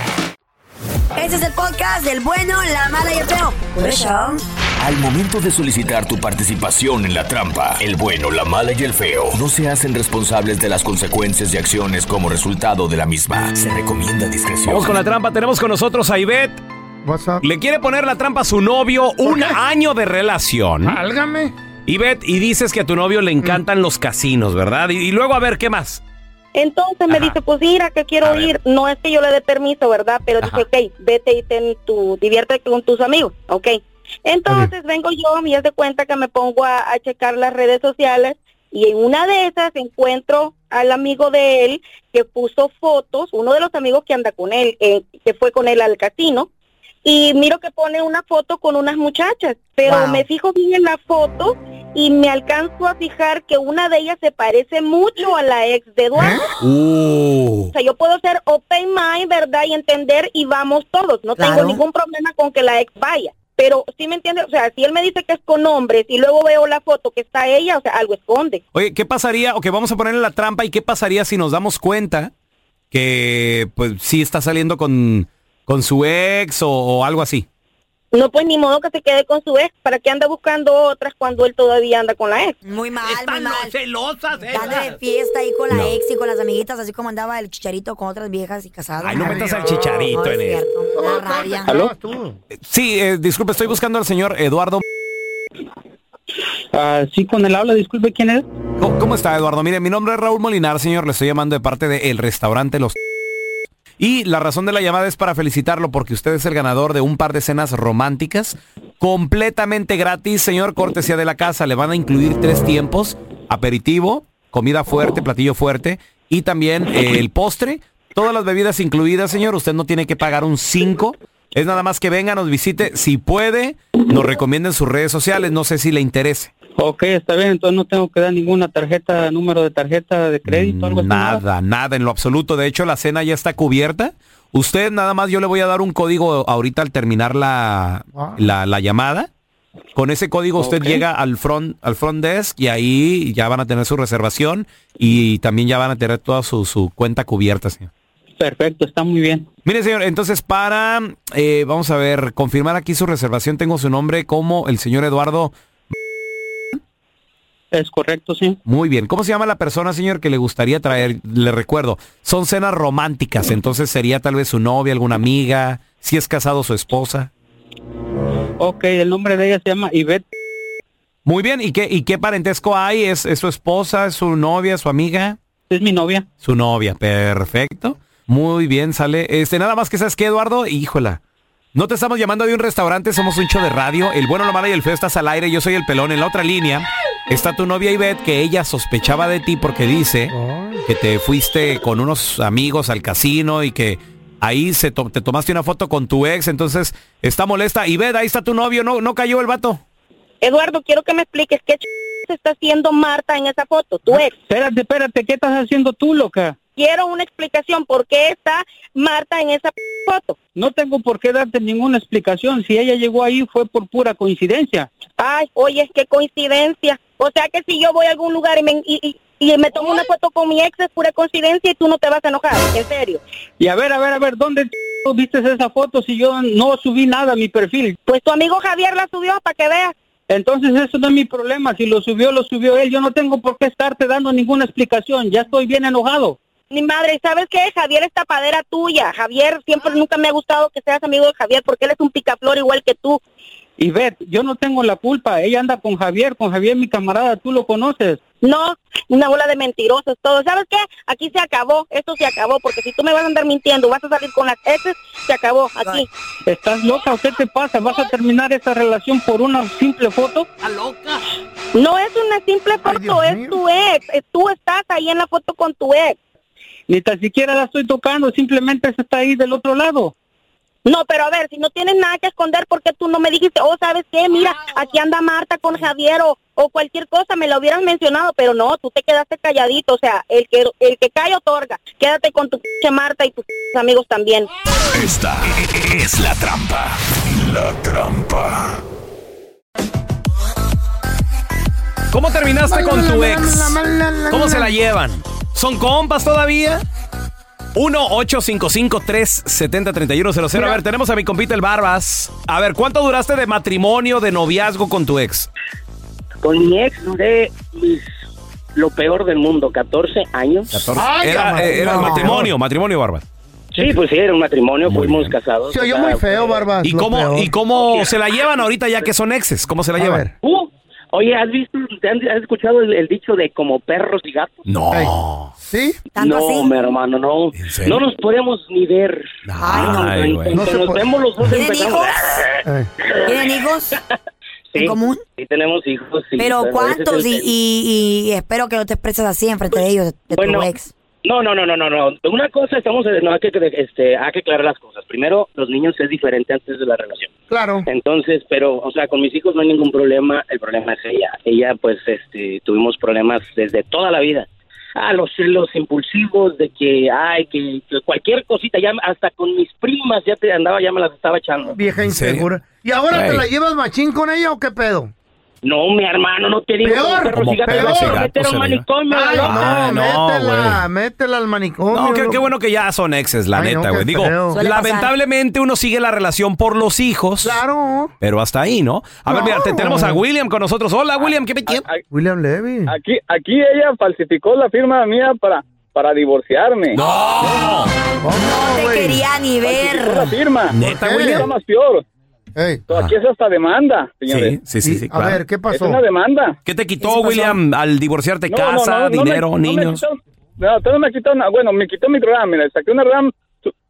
Podcast del bueno, la mala y el feo. Por eso. Al momento de solicitar tu participación en la trampa, el bueno, la mala y el feo no se hacen responsables de las consecuencias y acciones como resultado de la misma. Se recomienda discreción. Vamos con la trampa. Tenemos con nosotros a Ivette. Le quiere poner la trampa a su novio un año de relación. Álgame. Ivette, y dices que a tu novio le encantan los casinos, ¿verdad? Y, y luego, a ver, ¿qué más? Entonces me dice, pues mira que quiero ir. No es que yo le dé permiso, ¿verdad? Pero dice, ok, vete y ten tu, diviértete con tus amigos, ok. Entonces vengo yo haz de cuenta que me pongo a, a checar las redes sociales y en una de esas encuentro al amigo de él que puso fotos, uno de los amigos que anda con él, eh, que fue con él al casino, y miro que pone una foto con unas muchachas, pero Wow. me fijo bien en la foto y me alcanzo a fijar que una de ellas se parece mucho a la ex de Eduardo. Uh. O sea, yo puedo ser open mind, ¿verdad? Y entender y vamos todos. No Claro. tengo ningún problema con que la ex vaya. Pero sí me entiende, o sea, si él me dice que es con hombres y luego veo la foto que está ella, o sea, algo esconde. Oye, ¿qué pasaría? Ok, vamos a ponerle la trampa. ¿Y qué pasaría si nos damos cuenta que, pues, sí está saliendo con, con su ex o, o algo así? No, pues ni modo que se quede con su ex. ¿Para qué anda buscando otras cuando él todavía anda con la ex? Muy mal, muy mal. celosas, Dale de fiesta ahí con la No. ex y con las amiguitas, así como andaba el chicharito con otras viejas y casadas. Ay, no metas al chicharito No, en eso. cierto. La rabia. Sí, eh, disculpe, estoy buscando al señor Eduardo. Ah, sí, con el habla, disculpe, ¿quién es? ¿Cómo, cómo está, Eduardo? Mire, mi nombre es Raúl Molinar, señor. Le estoy llamando de parte del restaurante Los... Y la razón de la llamada es para felicitarlo porque usted es el ganador de un par de cenas románticas completamente gratis, señor, cortesía de la casa. Le van a incluir tres tiempos, aperitivo, comida fuerte, platillo fuerte y también eh, el postre. Todas las bebidas incluidas, señor. Usted no tiene que pagar un 5. Es nada más que venga, nos visite. Si puede, nos recomienda en sus redes sociales. No sé si le interese. Ok, está bien, entonces no tengo que dar ninguna tarjeta, número de tarjeta de crédito, algo así. Nada, nada en lo absoluto. De hecho, la cena ya está cubierta. Usted nada más, yo le voy a dar un código ahorita al terminar la, la, la llamada. Con ese código usted llega al front, al front desk y ahí ya van a tener su reservación y también ya van a tener toda su, su cuenta cubierta, señor. Perfecto, está muy bien. Mire, señor, entonces para, eh, vamos a ver, confirmar aquí su reservación, tengo su nombre como el señor Eduardo. Es correcto, sí. Muy bien. ¿Cómo se llama la persona, señor, que le gustaría traer? Le recuerdo, son cenas románticas, entonces sería tal vez su novia, alguna amiga, si es casado su esposa. Ok, el nombre de ella se llama Ivette. Muy bien, ¿y qué, y qué parentesco hay? ¿Es, es su esposa, es su novia, su amiga? Es mi novia. Su novia, perfecto. Muy bien, sale. Este, nada más que sabes que, Eduardo, híjola. No te estamos llamando de un restaurante, somos un show de radio. El bueno, la mala y el feo estás al aire. Yo soy el pelón. En la otra línea está tu novia Ivette, que ella sospechaba de ti porque dice que te fuiste con unos amigos al casino y que ahí se to- te tomaste una foto con tu ex. Entonces está molesta. Ivette, ahí está tu novio. No, no cayó el vato. Eduardo, quiero que me expliques qué ch... se está haciendo Marta en esa foto, tu ex. Espérate, espérate, ¿qué estás haciendo tú, loca? Quiero una explicación por qué está Marta en esa foto. No tengo por qué darte ninguna explicación. Si ella llegó ahí fue por pura coincidencia. Ay, oye, qué coincidencia. O sea que si yo voy a algún lugar y me, y, y- y me tomo una foto con mi ex es pura coincidencia y tú no te vas a enojar, en serio. Y a ver, a ver, a ver, ¿dónde viste esa foto si yo no subí nada a mi perfil? Pues tu amigo Javier la subió para que veas. Entonces eso no es mi problema. Si lo subió, lo subió él. Yo no tengo por qué estarte dando ninguna explicación. Ya estoy bien enojado. Mi madre, ¿sabes qué? Javier es tapadera tuya. Javier, siempre nunca me ha gustado que seas amigo de Javier porque él es un picaflor igual que tú. Y Beth, yo no tengo la culpa. Ella anda con Javier, con Javier mi camarada. Tú lo conoces. No, una bola de mentirosos todo. ¿Sabes qué? Aquí se acabó, esto se acabó, porque si tú me vas a andar mintiendo, vas a salir con las exes, se acabó, aquí. ¿Estás loca o qué te pasa? ¿Vas a terminar esa relación por una simple foto? loca? No es una simple foto, es tu ex. Tú estás ahí en la foto con tu ex. Ni tan siquiera la estoy tocando, simplemente se está ahí del otro lado. No, pero a ver, si no tienes nada que esconder, ¿por qué tú no me dijiste, oh, ¿sabes qué? Mira, aquí anda Marta con Javier o, o cualquier cosa, me lo hubieras mencionado, pero no, tú te quedaste calladito, o sea, el que el que cae otorga. Quédate con tu Marta y tus amigos también. Esta es la trampa. La trampa. ¿Cómo terminaste con tu ex? ¿Cómo se la llevan? ¿Son compas todavía? 1-855-370-3100. A ver, tenemos a mi compita el Barbas. A ver, ¿cuánto duraste de matrimonio, de noviazgo con tu ex? Con mi ex duré mis- lo peor del mundo, 14 años. Era, eh, era matrimonio, matrimonio, Barbas. Sí, pues sí, era un matrimonio, fuimos casados. Se oyó o sea, muy feo, Barbas. ¿Y lo cómo, peor. ¿Y cómo se la llevan ahorita ya que son exes? ¿Cómo se la llevan? Uh, oye, ¿has visto, has escuchado el, el dicho de como perros y gatos? No. ¿Sí? No, mi hermano, no. serio? No nos podemos ni ver. Ay, güey. cuanto nos vemos los dos ¿Tienen empezamos. hijos? ¿Tienen hijos? Sí, en común? Sí, tenemos hijos. sí, Pero es ¿cuántos? el Y, y, y espero que no te expreses así enfrente de ellos, de, de Bueno, tu ex. No, no, no, no, no, no. Una cosa estamos, no hay que, este, hay que aclarar las cosas. Primero, los niños es diferente antes de la relación. Claro. Entonces, pero, o sea, con mis hijos no hay ningún problema. El problema es ella. Ella, pues, este, tuvimos problemas desde toda la vida. Ah, los celos impulsivos de que, ay, que, que cualquier cosita, ya hasta con mis primas ya te andaba, ya me las estaba echando. Vieja insegura. ¿Y ahora te la llevas machín con ella o qué pedo? No, mi hermano, no te digo. Peor, como gatos metieron se le manicomio, Ay, no, no, métela, métela al manicomio. No, qué, bueno que ya son exes, la Ay, neta, güey. Digo, pasar. lamentablemente uno sigue la relación por los hijos. Claro. Pero hasta ahí, ¿no? A ver, mira, te- tenemos a William con nosotros. Hola, William, ¿qué me William Levy. Aquí, aquí ella falsificó la firma mía para, para divorciarme. ¡No! No te quería ni ver. La firma. ¿Neta, ¿Qué? William? Más peor. Aquí es hasta demanda, señores. Sí, sí, sí, sí, claro. Es una demanda. ¿Qué te quitó, William, al divorciarte? No, no, ¿Casa, no, no dinero, no me niños? quitó- No, todavía me quitó una, bueno, me quitó mi RAM, mira, saqué una RAM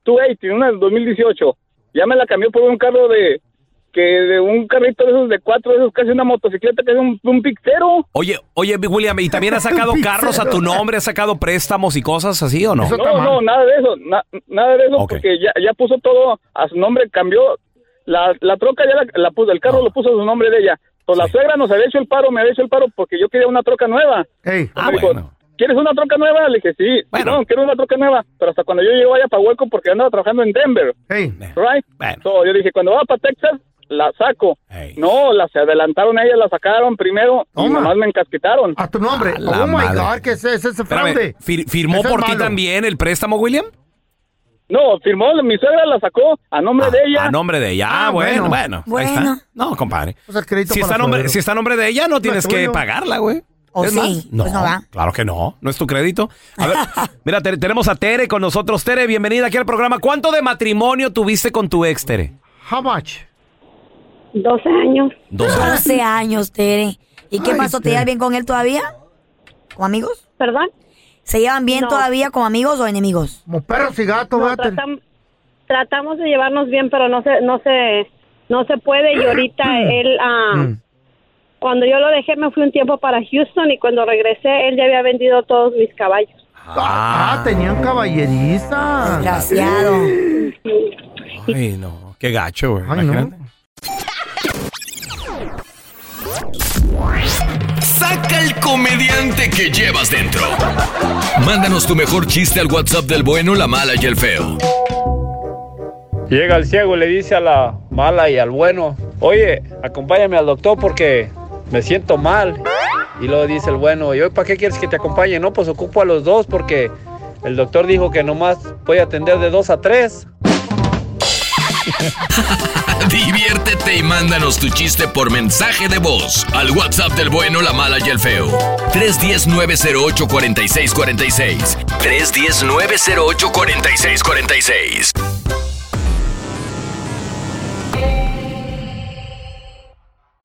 280, una del 2018. Ya me la cambió por un carro de, que de un carrito de esos de cuatro, de esos casi una motocicleta, que es un, un pictero. Oye, oye, William, ¿y también has sacado carros a tu nombre? ¿Has sacado préstamos y cosas así o no? No, no, nada de eso, na- nada de eso, Ok. porque ya, ya puso todo a su nombre, cambió la, la troca, ya la, la puso, el carro lo puso a su nombre de ella. Pues la suegra nos había hecho el paro, me había hecho el paro porque yo quería una troca nueva. Ey. Me dijo, ¿quieres una troca nueva? Le dije, sí. No, quiero una troca nueva. Pero hasta cuando yo llego allá para Hueco porque andaba trabajando en Denver. Right? So, yo dije, cuando va para Texas, la saco. No, la se adelantaron a ella, la sacaron primero y nomás me encasquetaron. A tu nombre. la oh my madre. God, ¿qué es ese, ese Espérame, fraude? fir- ¿firmó por ti también el préstamo, William? No, firmó, mi suegra la sacó a nombre de ella. A nombre de ella. Ah, Ah, bueno, bueno. bueno. Ahí Bueno. está. No, compadre. O sea, crédito Si para está, a nombre, si está a nombre de ella, no tienes es que pagarla, güey. ¿O Es sí? más, Pues no va. Claro que no. No es tu crédito. A ver, mira, te- tenemos a Tere con nosotros. Tere, bienvenida aquí al programa. ¿Cuánto de matrimonio tuviste con tu ex, Tere? How much? 12 años. 12 12 años, Tere. ¿Y qué Ay, pasó? ¿Te llevas bien con él todavía? ¿Con amigos? ¿Perdón? ¿Se llevan bien No. todavía como amigos o enemigos? Como perros y gatos, No, tratam- tratamos de llevarnos bien, pero no se, no se, no se puede. Y ahorita él, ah, Mm. cuando yo lo dejé, me fui un tiempo para Houston y cuando regresé, él ya había vendido todos mis caballos. Ah, tenían caballerista. Desgraciado. Ay, no. Qué gacho, güey. Ay, no. Comediante que llevas dentro. Mándanos tu mejor chiste al WhatsApp del bueno, la mala y el feo. Llega el ciego y le dice a la mala y al bueno, oye, acompáñame al doctor porque me siento mal. Y luego dice el bueno, ¿y hoy para qué quieres que te acompañe? No, pues ocupo a los dos porque el doctor dijo que nomás voy a atender de dos a tres. Diviértete y mándanos tu chiste por mensaje de voz al WhatsApp del bueno, la mala y el feo. 310-908-4646. 310-908-4646.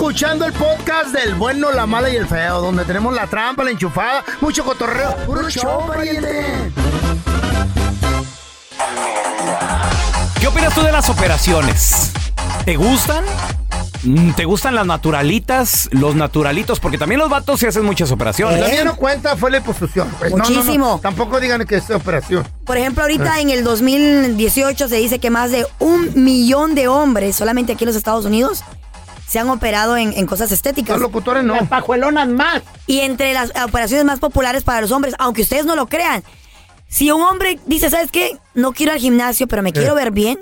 Escuchando el podcast del bueno, la mala y el feo, donde tenemos la trampa, la enchufada, mucho cotorreo. ¡Puro show, pariente! ¿Qué opinas tú de las operaciones? ¿Te gustan? Mm, ¿Te gustan las naturalitas? Los naturalitos, porque también los vatos se hacen muchas operaciones. La mía no cuenta, fue la liposucción. pues. No, no, no, Muchísimo. Tampoco digan que es operación. Por ejemplo, ahorita Ah. en el 2018 se dice que más de un millón de hombres, solamente aquí en los Estados Unidos, se han operado en, en cosas estéticas. Los locutores no. Las pajuelonas más. Y entre las operaciones más populares para los hombres, aunque ustedes no lo crean, si un hombre dice, ¿sabes qué? No quiero ir al gimnasio, pero me quiero ver bien,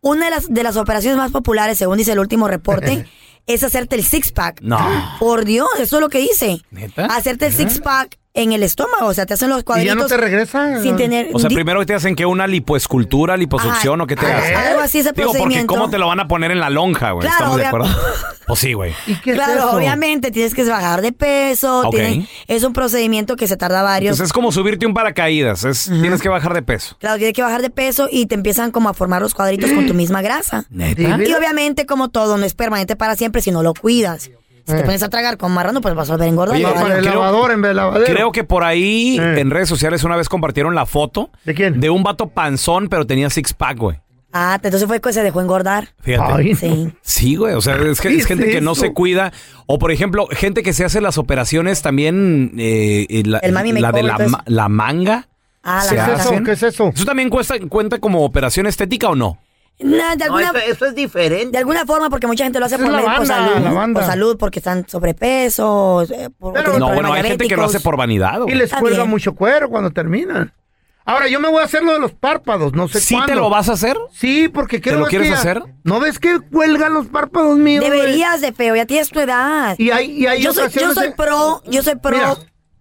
una de las, de las operaciones más populares, según dice el último reporte, es hacerte el six-pack. No. Por Dios, eso es lo que dice. ¿Neta? Hacerte el six-pack en el estómago, o sea, te hacen los Y ya cuadritos. no te regresa. Sin tener... O sea, primero te hacen que una lipoescultura, liposucción Ajá. o qué te Ajá. hacen. Algo así es el Digo, porque. ¿cómo te lo van a poner en la lonja, güey? Claro, ¿Estamos de acuerdo? Pues sí, güey. claro, obviamente tienes que bajar de peso. Ok. tiene- es un procedimiento que se tarda varios. Entonces es como subirte un paracaídas. Es, Tienes que bajar de peso. Claro, tienes que bajar de peso y te empiezan como a formar los cuadritos con tu misma grasa. ¿Neta? Y obviamente, como todo, no es permanente para siempre si no lo cuidas. Si te Eh. pones a tragar con marrano, pues vas a volver a engordar. Oye, ¿verdad? Para el creo- lavador en vez de lavadero. Creo que por ahí Eh. en redes sociales una vez compartieron la foto. ¿De quién? De un vato panzón, pero tenía six pack, güey. Ah, entonces fue que se dejó engordar. Fíjate. Ay, Sí. Sí, güey. O sea, es, que- ¿Qué es gente es que no eso? se cuida. O, por ejemplo, gente que se hace las operaciones también. eh, eh, la, El mami la de la, entonces. ma- la manga. Ah, la ¿Qué es eso? ¿Qué es eso? ¿Eso también cuesta, cuenta como operación estética o no? Nah, de, No, alguna, eso, eso es diferente. de alguna forma, porque mucha gente lo hace por, salud. la banda. Por salud, porque están sobrepeso. eh, por- Pero- No, bueno, hay gente que lo hace por vanidad. Y les cuelga mucho cuero cuando terminan. Ahora, yo me voy a hacer lo de los párpados, no sé ¿Sí cuándo. te lo vas a hacer? Sí, porque quiero lo ver quieres que hacer? ¿No ves que cuelgan los párpados míos? Deberías de feo, ya tienes tu edad. Y hay, y hay yo, soy, yo soy pro, yo soy pro Mira.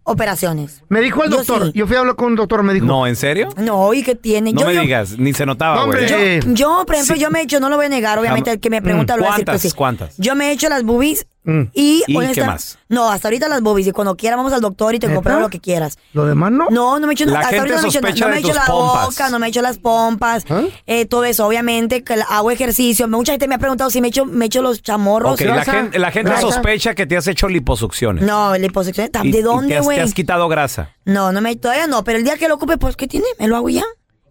Operaciones. Me dijo el Yo doctor, sí. yo fui a hablar con un doctor, me dijo. No, ¿en serio? No, ¿y qué tiene? No yo, me yo- digas, ni se notaba, No, güey. hombre. Yo, yo, por ejemplo, Sí. yo me he hecho, no lo voy a negar, obviamente, el que me pregunta lo voy a decir que ¿Cuántas? sí. ¿Cuántas? Yo me he hecho las boobies Mm. y, ¿Y qué más? No, hasta ahorita las boobies y cuando quiera vamos al doctor y te compramos lo que quieras. ¿Lo demás no? No, no me he hecho La hasta ahorita no me he hecho, no me he hecho la pompas. boca, no me he hecho las pompas, ¿Ah? eh, todo eso, obviamente, que hago ejercicio. Mucha gente me ha preguntado si me he hecho, me he hecho los chamorros. Ok, la gente, la gente grasa. sospecha que te has hecho liposucciones. No, y ¿De te dónde, güey? te has quitado grasa. No, no me, todavía no, pero el día que lo ocupe, pues, ¿qué tiene? Me lo hago ya.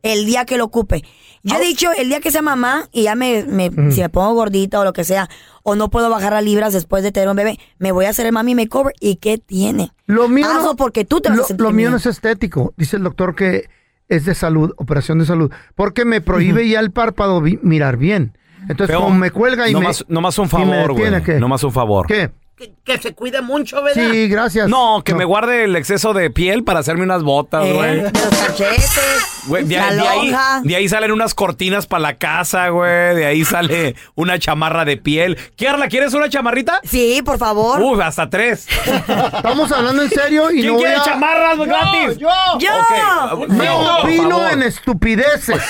El día que lo ocupe. Yo he dicho, el día que sea mamá y ya me, me- si me pongo gordita o lo que sea, o no puedo bajar las libras después de tener un bebé, me voy a hacer el mami makeover. ¿Y qué tiene? Lo mío Hazlo no- porque tú te vas lo, a sentir lo mío bien. no es estético. Dice el doctor que es de salud, operación de salud, porque me prohíbe ya el párpado vi- mirar bien. Entonces, como me cuelga y no me... más, no más un favor, güey. ¿qué? No más un favor. ¿Qué? Que, que se cuide mucho, ¿verdad? Sí, gracias. No, que me guarde el exceso de piel para hacerme unas botas, Eh, güey. los cachetes, Güey, de, la de ahí, lonja. de ahí salen unas cortinas para la casa, güey. De ahí sale una chamarra de piel. Carla, ¿quieres una chamarrita? Sí, por favor. Uf, hasta tres. Estamos hablando en serio y ¿Quién no voy quiere a- chamarras Yo, gratis? Yo, ¡Yo! Ok, Me no, en estupideces.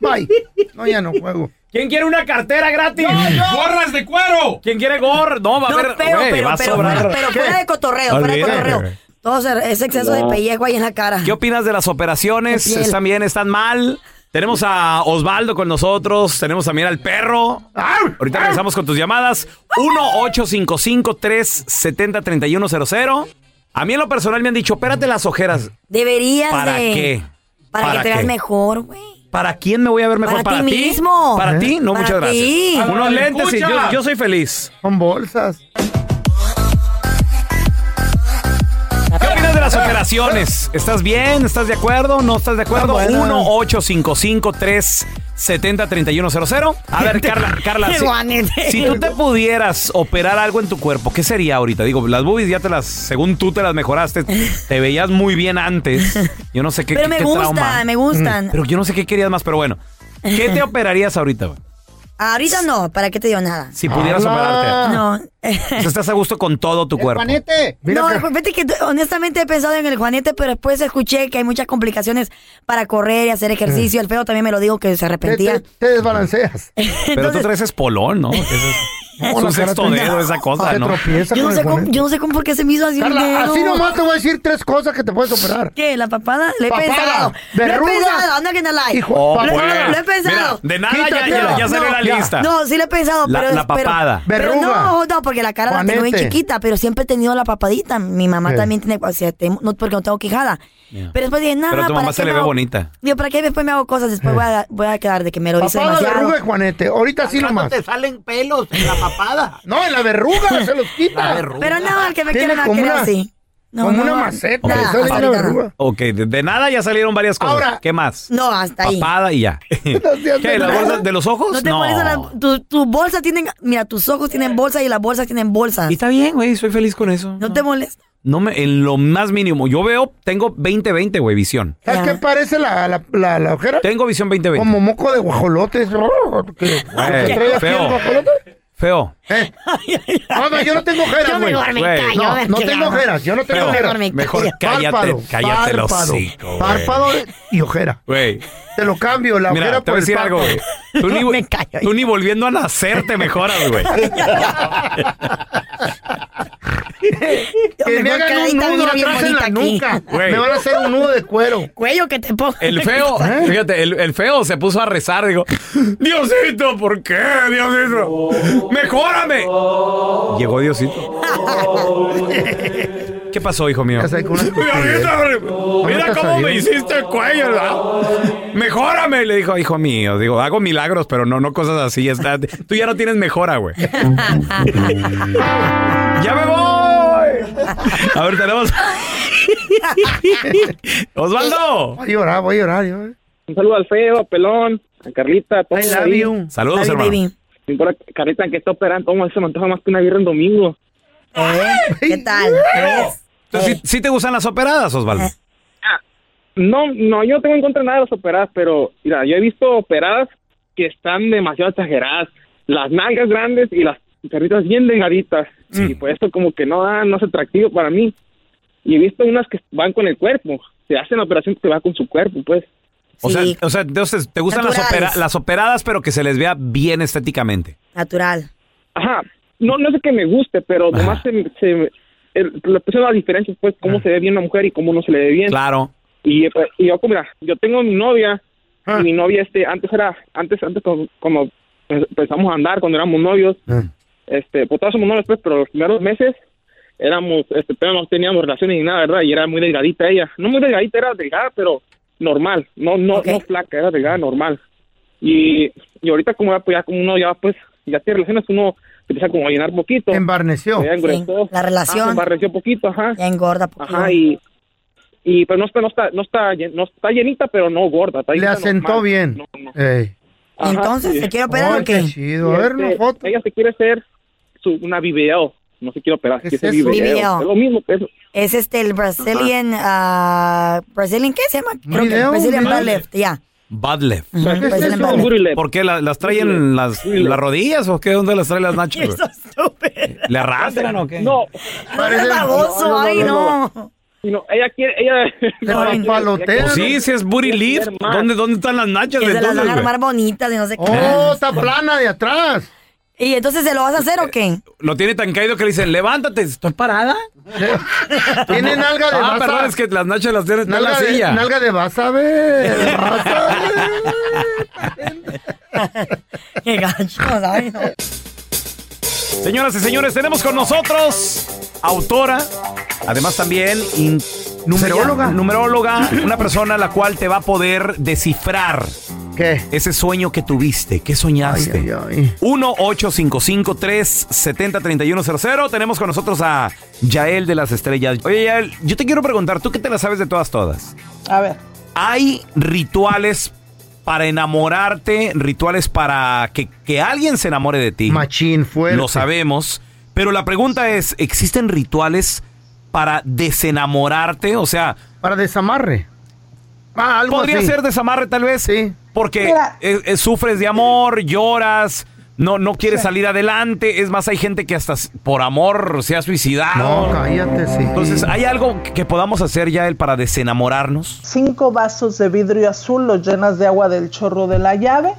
Bye. No, ya no juego. ¿Quién quiere una cartera gratis? ¡Gorras de cuero! ¿Quién quiere gorra? No, va a No, haber. pero, pero, va a pero, sobrar. fuera, pero fuera de cotorreo, fuera de cotorreo. Todo ese exceso de pellejo ahí en la cara. ¿Qué opinas de las operaciones? ¿Están bien? ¿Están mal? Tenemos a Osvaldo con nosotros. Tenemos también al perro. Ahorita regresamos con tus llamadas. 1-855-370-3100. A mí en lo personal me han dicho, espérate las ojeras. Deberías ¿Para de... qué? Para, ¿Para que te veas mejor, güey. ¿Para quién me voy a ver mejor? Para ti mismo. ¿Para ¿Eh? ti? No, Para muchas gracias. ti. Unos Escucha. lentes y yo, yo soy feliz. Con bolsas. ¿Qué opinas de las operaciones? ¿Estás bien? ¿Estás de acuerdo? ¿No estás de acuerdo? Está buena. 1-855-370-3100. A ver, Carla, Carla, si, tú te pudieras operar algo en tu cuerpo, ¿qué sería ahorita? Digo, las boobies ya te las, según tú te las mejoraste, te veías muy bien antes. Yo no sé qué, Pero qué- me qué trauma. me gustan. Pero yo no sé qué querías más, pero bueno. ¿Qué te operarías ahorita? Ahorita no, ¿para qué te digo nada? Si pudieras operarte. No. O sea, estás a gusto con todo tu cuerpo. Juanete. Mira no, que- fíjate que honestamente he pensado en el Juanete, pero después escuché que hay muchas complicaciones para correr y hacer ejercicio. El feo también me lo dijo que se arrepentía. te- te desbalanceas. Pero tú traes espolón, ¿no? Es, un sexto dedo esa cosa, ¿no? tropieza Yo no, sé cómo, Juanete. yo no sé cómo por qué se me hizo así un Carla, dedo. así nomás te voy a decir tres cosas que te puedes operar. ¿Qué? ¿La papada? Le he Papada, pensado. Lo he pensado, I'm not gonna lie. Hijo, Oh, papada. pues. Lo he pensado. Mira, de nada ya, Quítatela. ya, ya salió No, la ya. lista. No, sí lo he pensado, La- pero... la pero- papada. Pero, Verruga. no, no, porque la cara la tengo bien Juanete. chiquita, pero siempre he tenido la papadita. Mi mamá Sí. también tiene... O sea, tengo- no, porque no tengo quijada. Yeah. Pero después dije, nada, Pero a tu ¿para mamá qué se le ve bonita. Digo, ¿para qué después me hago cosas? Después voy a, quedar de que me lo hice Papada, demasiado. verruga y Juanete. Ahorita sí ¿Cuándo nomás. te salen pelos en la papada? No, en la verruga se los quita. La. Pero no, el que me quiere me va a como querer una- así. No, como no, una no. maceta. Nada, hasta una no. verruga. Ok, de, de nada ya salieron varias cosas. Ahora- ¿Qué más? No, hasta ahí. Papada y ya. ¿Qué? ¿Las bolsas de los ojos? No te molesta la- tu, tu bolsa tienen, mira, tus ojos tienen bolsa y las bolsas tienen bolsa. Y está bien, güey, soy feliz con eso. No te molesta. No me, en lo más mínimo. Yo veo, tengo 20-20, güey, visión. ¿Sabes qué parece la, la, la, la ojera? Tengo visión 20-20. Como moco de guajolote. Que- que trae aquí feo. guajolote. Feo. ¿Eh? No, no, yo no tengo ojeras, Yo güey. mejor me callo. No, no tengo ojeras, yo no tengo Feo. ojeras. me Mejor cállate, Párpado, cállate los párpado, hocico. Párpado y ojera. Güey. Te lo cambio, la Mira, ojera te por voy a decir algo, párpado. güey. Tú ni, Me callo. tú ni volviendo a nacer te mejoras, güey. Que me Mejor hagan quedadita, un nudo mira, bien atrás en la bonita aquí. nuca. Güey. Me van a hacer un nudo de cuero. Cuello que te pongo. El feo, fíjate, el, el feo se puso a rezar. Digo, Diosito, ¿por qué, Diosito? ¡Mejórame! Llegó Diosito. ¿Qué pasó, hijo mío? Mira, cómo me hiciste el cuello, ¿verdad? Mejórame, le dijo, hijo mío. Digo, hago milagros, pero no, no cosas así. Está, tú ya no tienes mejora, güey. ¡Ya me voy! A ver, tenemos. Osvaldo. Voy a llorar, voy a llorar. yo. Un saludo al feo, a pelón, a Carlita, a todos love. Saludos, hermano. baby. Carlita, que está operando, ¿cómo se me antoja más que una birra en domingo? ¿Eh? ¿Qué tal? ¿sí, sí te gustan las operadas, Osvaldo? No, no, yo no tengo en contra nada de las operadas, pero mira, yo he visto operadas que están demasiado exageradas. Las nalgas grandes y las carritas bien delgaditas. Y pues esto como que no da, no es atractivo para mí. Y he visto unas que van con el cuerpo. Se hacen la operación que va con su cuerpo, pues. O, sea, Sí. o sea, entonces, ¿te gustan las, opera- las operadas, pero que se les vea bien estéticamente? Natural. Ajá. No, no es que me guste, pero nomás se, se el, las diferencias, pues, cómo se ve bien una mujer y cómo no se le ve bien. Claro. Y, eh, pues, y yo, como, mira, yo tengo mi novia, Ah. y mi novia, este, antes era, antes, antes, como, como pues, empezamos a andar cuando éramos novios, Ah. Este, pues todos somos novios, pues, pero los primeros meses éramos, este, pero no teníamos relaciones ni nada, ¿verdad? Y era muy delgadita ella. No muy delgadita, era delgada, pero normal, no no no flaca, era delgada normal. Y, y ahorita como ya, pues, ya como uno ya pues ya tiene relaciones uno empieza como a llenar poquito. Embarneció. Engordó. la relación. Ah, embarneció poquito, ajá. Ya engorda poquito. Ajá, y y pero no está no está no está no está llenita, pero no gorda, está Le asentó normal. bien. No, no. Ey. Ajá, Entonces, sí. ¿se quiere operar Ay, o qué? chido. A Y ver, este, una foto. Ella se quiere hacer su, una video, no se quiere operar, ¿Qué es hacer eso? video. Video. Es lo mismo que eso. Es este el Brazilian, ah, Brazilian, ¿qué se llama? Creo que Brazilian butt lift, ya. Bad left. Ujú, ¿Qué es eso? lift. Booty lift. ¿Por qué? ¿La- ¿Las traen en las, las rodillas o qué? ¿Dónde las traen las nachas? ¿Le arrastran o qué? No, Parece baboso, ay, no. sino ella quiere ella ella quiere- papalotea. Pues sí, si es booty lift. ¿Dónde, ¿Dónde están las nachas? Que se las van a armar bonitas y no sé qué. Oh, está plana de atrás. ¿Y entonces se lo vas a hacer o qué? Lo tiene tan caído que le dicen, levántate, ¿estoy parada? Tiene nalga de Ah, vas a- perdón, es que las nachas las tiene en la Nalga de, silla. nalga de vas a ver. Vas a Qué gacho, ay, no. Señoras y señores, tenemos con nosotros autora, además también Numeróloga. numeróloga, una persona la cual te va a poder descifrar ¿Qué? ese sueño que tuviste. ¿Qué soñaste? Ay, ay, ay. 1-855-370-3100. Tenemos con nosotros a Yael de las Estrellas. Oye, Yael, yo te quiero preguntar, ¿tú qué te la sabes de todas, todas? A ver. ¿Hay rituales para enamorarte, rituales para que, que alguien se enamore de ti? Machín fuerte. Lo sabemos. Pero la pregunta es, ¿existen rituales para desenamorarte? O sea... Para desamarre. Ah, algo Podría así. ser desamarre tal vez. Sí. Porque eh, eh, sufres de amor, lloras, no, no quieres salir adelante. Es más, hay gente que hasta por amor se ha suicidado. No, cállate, sí. Entonces, ¿hay algo que- podamos hacer ya él para desenamorarnos? Cinco vasos de vidrio azul los llenas de agua del chorro de la llave.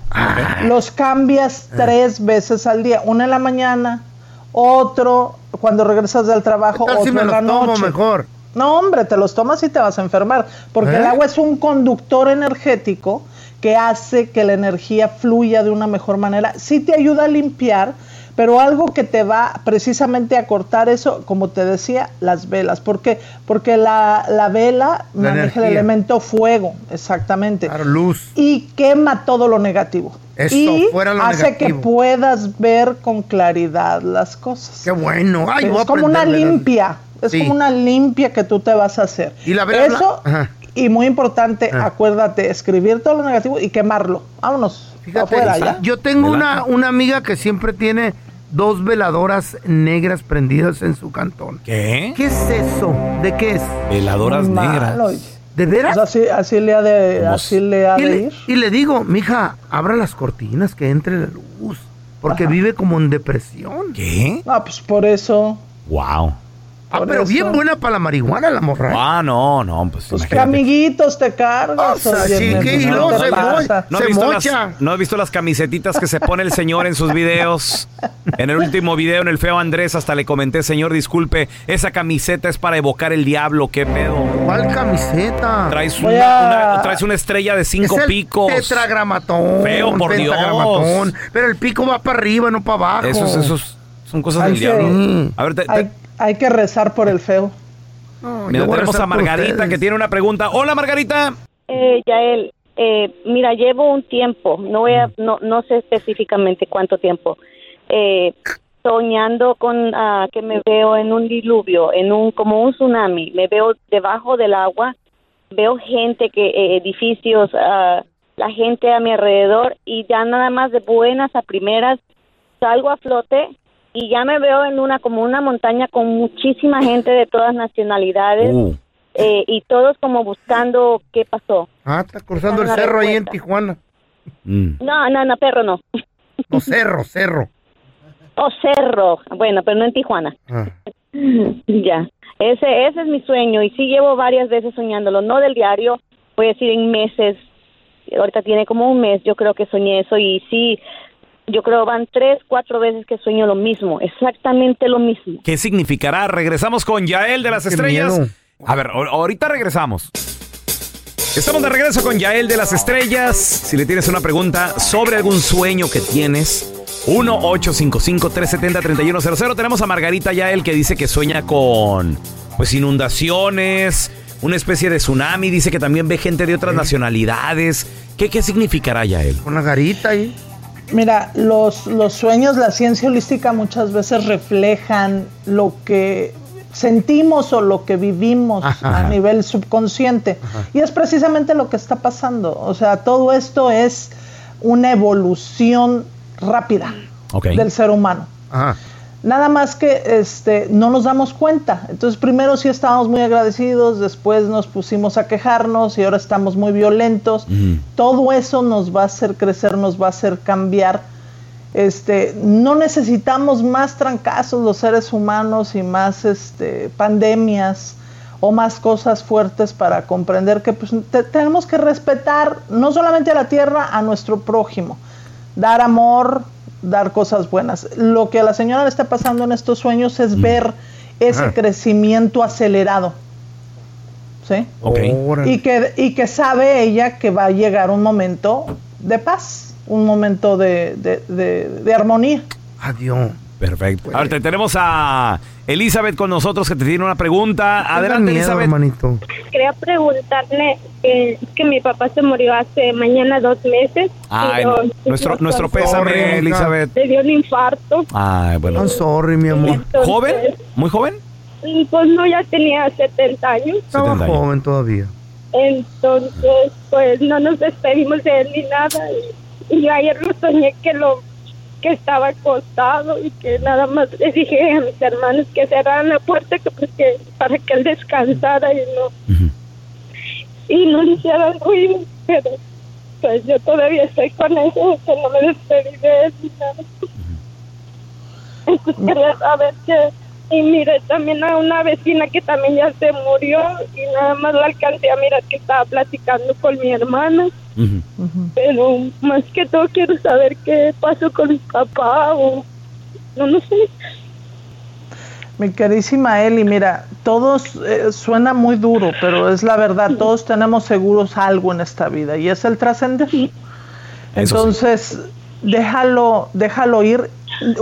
Los cambias tres veces al día. Uno en la mañana, otro cuando regresas del trabajo, ¿Qué tal otro si me en la tomo noche. mejor? No, hombre, te los tomas y te vas a enfermar. Porque ¿Eh? el agua es un conductor energético que hace que la energía fluya de una mejor manera. Sí te ayuda a limpiar, pero algo que te va precisamente a cortar eso, como te decía, las velas. ¿Por qué? Porque la, la vela La maneja energía. el elemento fuego, exactamente. Claro, luz. Y quema todo lo negativo. Eso, y fuera lo hace que puedas ver con claridad las cosas. Qué bueno. Ay, es a como una ¿verdad? limpia. Es Sí. como una limpia que tú te vas a hacer. Y la vela Eso, Ajá. y muy importante, acuérdate, escribir todo lo negativo y quemarlo. Vámonos. Fíjate, afuera, ¿ya? yo tengo una, una amiga que siempre tiene dos veladoras negras prendidas en su cantón. ¿Qué? ¿Qué es eso? ¿De qué es? Veladoras negras. Malo, oye. ¿De veras? Pues así, así le ha de, así le ha y, de le, ir. y le digo, mija, abra las cortinas, que entre la luz. Porque vive como en depresión. ¿Qué? Ah, pues por eso. Wow. Ah, Por pero eso. bien buena para la marihuana la morra. Ah, no, no, pues, Pues que amiguitos te cargas. O sea, sí, que- y luego se pasa. ¿No has, Se visto mocha. las, ¿No has visto las camisetitas que se pone el señor en sus videos? En el último video, en el feo Andrés, hasta le comenté, señor, disculpe, esa camiseta es para evocar el diablo, ¿qué pedo? ¿Cuál camiseta? Traes una, a- una- traes una estrella de cinco es el picos. Tetragramatón. Feo, por Dios. pentagramatón. Pero el pico va para arriba, no para abajo. Esos, esos son cosas del diablo. A ver, te- te- Hay, que rezar por el feo. Mira, a tenemos a Margarita que tiene una pregunta. Hola, Margarita. Eh, Yael, eh, mira, llevo un tiempo, no voy a, no, no sé específicamente cuánto tiempo, eh, soñando con ah, que me veo en un diluvio, en un como un tsunami, me veo debajo del agua, veo gente que eh, edificios, ah, la gente a mi alrededor y ya nada más de buenas a primeras salgo a flote y ya me veo en una como una montaña con muchísima gente de todas nacionalidades Uh, eh, y todos como buscando qué pasó. Ah, está cruzando el cerro ahí en respuesta. Tijuana. mm. No, no, no, perro no. No, cerro, cerro. O cerro. Bueno, pero no en Tijuana. Ah. Ya. Ese, ese es mi sueño y sí llevo varias veces soñándolo. No del diario, voy a decir en meses. Ahorita tiene como un mes, yo creo que soñé eso y sí, yo creo van tres, cuatro veces que sueño lo mismo, exactamente lo mismo. ¿Qué significará? Regresamos con Yael de las Qué Estrellas. miedo. A ver, ahor- ahorita regresamos. Estamos de regreso con Yael de las Estrellas. Si le tienes una pregunta sobre algún sueño que tienes, 1-855-370-3100. Tenemos a Margarita Yael que dice que sueña con pues inundaciones, una especie de tsunami. Dice que también ve gente de otras nacionalidades. ¿Qué, qué significará ya él? Una garita ahí. Mira, los, los sueños, la ciencia holística muchas veces reflejan lo que sentimos o lo que vivimos Ajá. a nivel subconsciente. Y es precisamente lo que está pasando. O sea, todo esto es una evolución rápida del ser humano. Ajá. Nada más que este, no nos damos cuenta. Entonces, primero sí estábamos muy agradecidos, después nos pusimos a quejarnos y ahora estamos muy violentos. Todo eso nos va a hacer crecer, nos va a hacer cambiar. Este, no necesitamos más trancazos los seres humanos y más este, pandemias o más cosas fuertes para comprender que pues, te- tenemos que respetar no solamente a la tierra, a nuestro prójimo. Dar amor, dar cosas buenas. Lo que a la señora le está pasando en estos sueños es ver ese crecimiento acelerado. ¿Sí? Ok. Y que, y que sabe ella que va a llegar un momento de paz, un momento de, de- de- de armonía. Adiós. Perfecto. Ahora te tenemos a Elizabeth con nosotros que te tiene una pregunta. Adelante, miedo, Elizabeth. hermanito. Quería preguntarle eh, que mi papá se murió hace mañana dos meses. Ay, Pero- nuestro, nuestro pésame. Elizabeth. Le dio un infarto. Ay, bueno. I'm sorry, mi amor. Entonces, ¿Joven? ¿Muy joven? y Pues no, ya tenía 70 años. Estaba 70 años. joven todavía. Entonces, pues no nos despedimos de él ni nada. Y, y yo ayer lo soñé que lo que estaba acostado y que nada más le dije a mis hermanos que cerraran la puerta que porque para que él descansara y no. Y no le hicieran ruido pero pues yo todavía estoy con eso que no me despedí de él ni nada. Entonces quería saber que y mire también a una vecina que también ya se murió y nada más la alcancé a mirar que estaba platicando con mi hermana pero más que todo quiero saber qué pasó con mi papá o no no sé. Mi queridísima Eli, mira, todos eh, suena muy duro, pero es la verdad, todos tenemos seguros algo en esta vida y es el trascender. Entonces, déjalo, déjalo ir.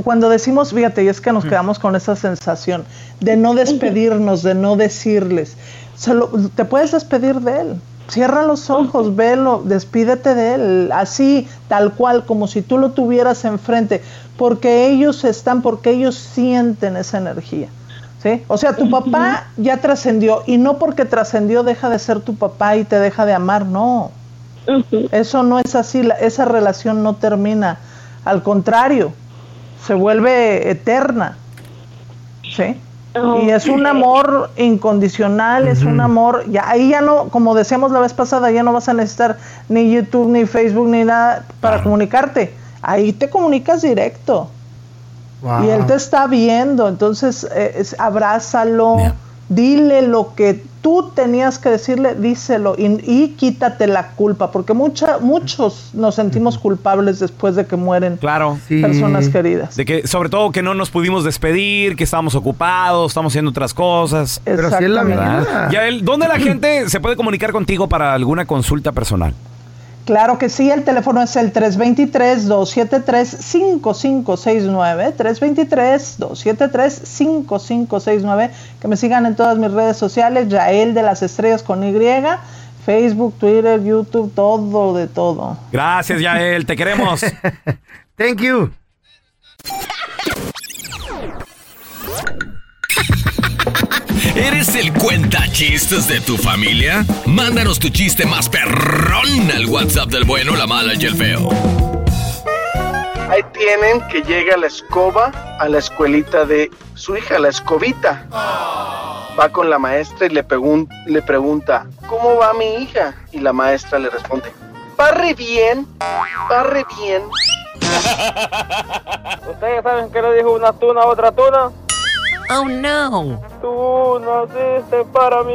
Cuando decimos, fíjate, y es que nos quedamos con esa sensación de no despedirnos, de no decirles, se lo- te puedes despedir de él. Cierra los ojos, velo, despídete de él, así, tal cual, como si tú lo tuvieras enfrente, porque ellos están, porque ellos sienten esa energía. ¿sí? O sea, tu papá ya trascendió y no porque trascendió deja de ser tu papá y te deja de amar, no. Eso no es así, la- esa relación no termina, al contrario, se vuelve eterna. ¿Sí? Y es un amor incondicional, es un amor, ya ahí ya no, como decíamos la vez pasada, ya no vas a necesitar ni YouTube, ni Facebook, ni nada para comunicarte. Ahí te comunicas directo. Wow. Y él te está viendo, entonces eh, es- abrázalo, dile lo que tú tenías que decirle, díselo y, y quítate la culpa, porque mucha, muchos nos sentimos culpables después de que mueren Claro. personas queridas. De que, sobre todo que no nos pudimos despedir, que estábamos ocupados, estamos haciendo otras cosas. Pero así es la ¿Verdad? Yael, ¿dónde la gente se puede comunicar contigo para alguna consulta personal? Claro que sí, el teléfono es el 323-273-5569, 323-273-5569, que me sigan en todas mis redes sociales, Yael de las Estrellas con Y, Facebook, Twitter, YouTube, todo de todo. Gracias, Yael, te queremos. Thank you. ¿Eres el cuenta chistes de tu familia? Mándanos tu chiste más perrón al WhatsApp del bueno, la mala y el feo. Ahí tienen que llega la escoba a la escuelita de su hija, la escobita. Va con la maestra y le, pregun- le pregunta, ¿cómo va mi hija? Y la maestra le responde, va re bien, va re bien. ¿Ustedes saben qué le dijo una tuna a otra tuna? Oh no. Tú naciste para mí.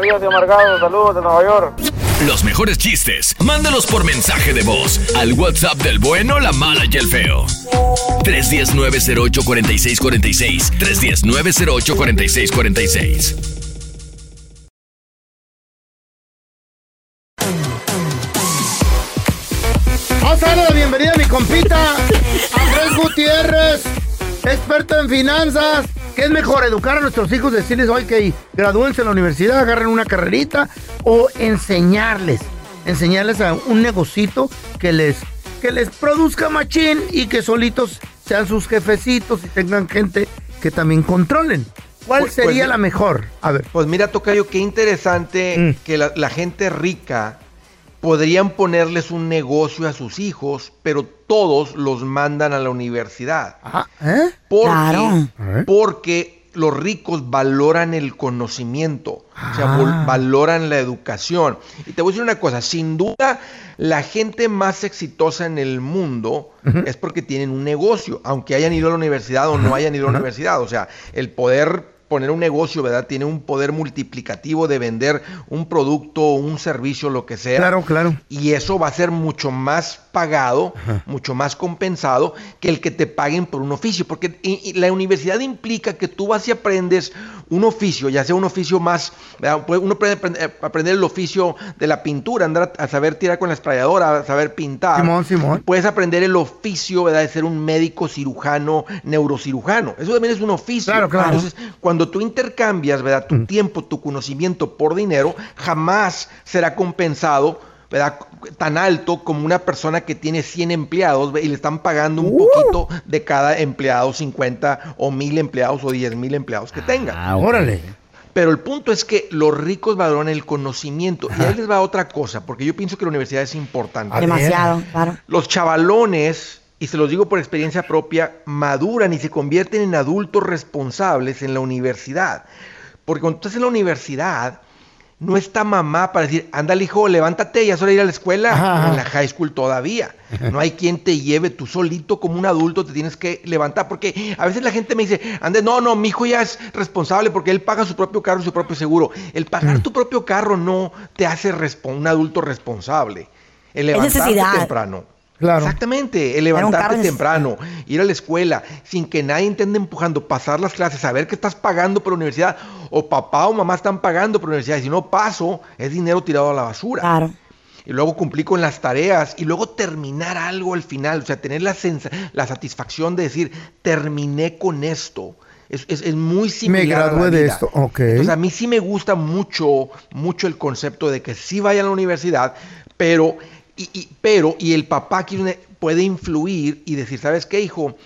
Ríos de amargado, saludos de Nueva York. Los mejores chistes, mándalos por mensaje de voz al WhatsApp del bueno, la mala y el feo. 319-08-4646. 319-08-4646. Vamos a darle la bienvenida a mi compita, Gutiérrez, experto en finanzas. ¿Qué es mejor, educar a nuestros hijos, decirles, oye, que gradúense en la universidad, agarren una carrerita, o enseñarles, enseñarles a un negocito que les, que les produzca machín y que solitos sean sus jefecitos y tengan gente que también controlen? ¿Cuál Pues- sería pues- la mejor? A ver. Pues mira, Tocayo, qué interesante que la, la gente rica podrían ponerles un negocio a sus hijos, pero todos los mandan a la universidad. ¿Eh? Porque, Claro. porque los ricos valoran el conocimiento, o sea, Ah. valoran la educación. Y te voy a decir una cosa, sin duda la gente más exitosa en el mundo es porque tienen un negocio, aunque hayan ido a la universidad o no hayan ido a la universidad. O sea, el poder poner un negocio, ¿verdad? Tiene un poder multiplicativo de vender un producto, un servicio, lo que sea. Claro, claro. Y eso va a ser mucho más pagado, mucho más compensado que el que te paguen por un oficio. Porque y- y la universidad implica que tú vas y aprendes un oficio, ya sea un oficio más. Puede- uno puede aprender, el oficio de la pintura, andar a, saber tirar con la esprayadora, a saber pintar. Simón, Simón. Puedes aprender el oficio, ¿verdad? De ser un médico cirujano, neurocirujano. Eso también es un oficio. Claro, claro. Entonces, cuando tú intercambias, ¿verdad? Tu tiempo, tu conocimiento por dinero, jamás será compensado, ¿verdad? Tan alto como una persona que tiene 100 empleados y le están pagando un poquito de cada empleado, 50 o 1000 empleados o 10 mil empleados que tenga. Órale. Pero el punto es que los ricos valoran el conocimiento. Y ahí les va otra cosa, porque yo pienso que la universidad es importante. Demasiado, claro. Los chavalones, y se los digo por experiencia propia, maduran y se convierten en adultos responsables en la universidad. Porque cuando estás en la universidad, no está mamá para decir, ándale hijo, levántate, ya es hora de ir a la escuela. Ajá. En la high school todavía. No hay quien te lleve, tú solito como un adulto te tienes que levantar. Porque a veces la gente me dice, ande, no, no, mi hijo ya es responsable porque él paga su propio carro y su propio seguro. El pagar tu propio carro no te hace un adulto responsable. El Es levantarte temprano. Claro. Exactamente, el levantarte temprano, ir a la escuela, sin que nadie te ande empujando, pasar las clases, saber que estás pagando por la universidad, o papá o mamá están pagando por la universidad, y si no paso, es dinero tirado a la basura. Claro. Y luego cumplir con las tareas, y luego terminar algo al final, o sea, tener la, la satisfacción de decir, terminé con esto. Es, es- es muy similar. a la gradué de esto, ok. Entonces, a mí sí me gusta mucho, mucho el concepto de que sí vaya a la universidad, pero, y, y- pero, y el papá puede influir y decir, ¿sabes qué, hijo?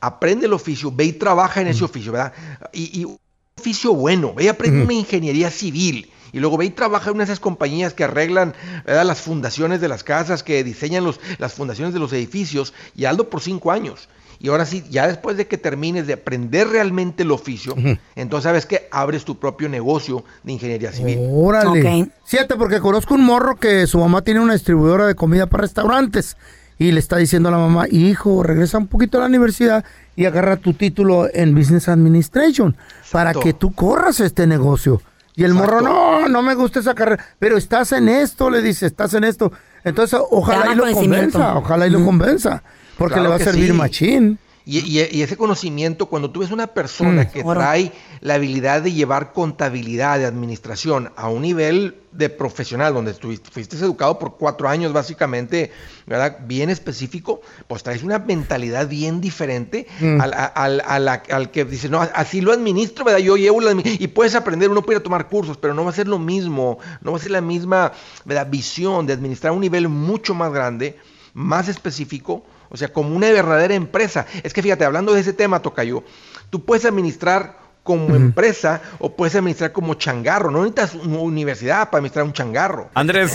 Aprende el oficio, ve y trabaja en ese oficio, ¿verdad? Y, y un oficio bueno, ve y aprende una ingeniería civil. Y luego ve y trabaja en una de esas compañías que arreglan ¿verdad? las fundaciones de las casas, que diseñan los, las fundaciones de los edificios, y hazlo por cinco años. Y ahora sí, ya después de que termines de aprender realmente el oficio, entonces sabes que abres tu propio negocio de ingeniería civil. Órale. Siete, porque conozco un morro que su mamá tiene una distribuidora de comida para restaurantes y le está diciendo a la mamá, hijo, regresa un poquito a la universidad y agarra tu título en Business Administration para que tú corras este negocio. Y el morro, no, no me gusta esa carrera, pero estás en esto, le dice, estás en esto. Entonces, ojalá y lo convenza, ojalá y lo convenza, porque Claro le va a servir sí. machín. Y, y- y ese conocimiento, cuando tú ves una persona Mm. que trae la habilidad de llevar contabilidad, de administración a un nivel de profesional, donde estuviste, fuiste educado por cuatro años básicamente, ¿verdad? Bien específico, pues traes una mentalidad bien diferente Mm. al, a- al- a la- al que dice, no, así lo administro, ¿verdad? Yo llevo la admi-". y puedes aprender, uno puede ir a tomar cursos, pero no va a ser lo mismo, no va a ser la misma ¿verdad? visión de administrar a un nivel mucho más grande, más específico, o sea, como una verdadera empresa. Es que fíjate, hablando de ese tema, Tocayo, tú puedes administrar como empresa o puedes administrar como changarro. No necesitas una universidad para administrar un changarro. Andrés,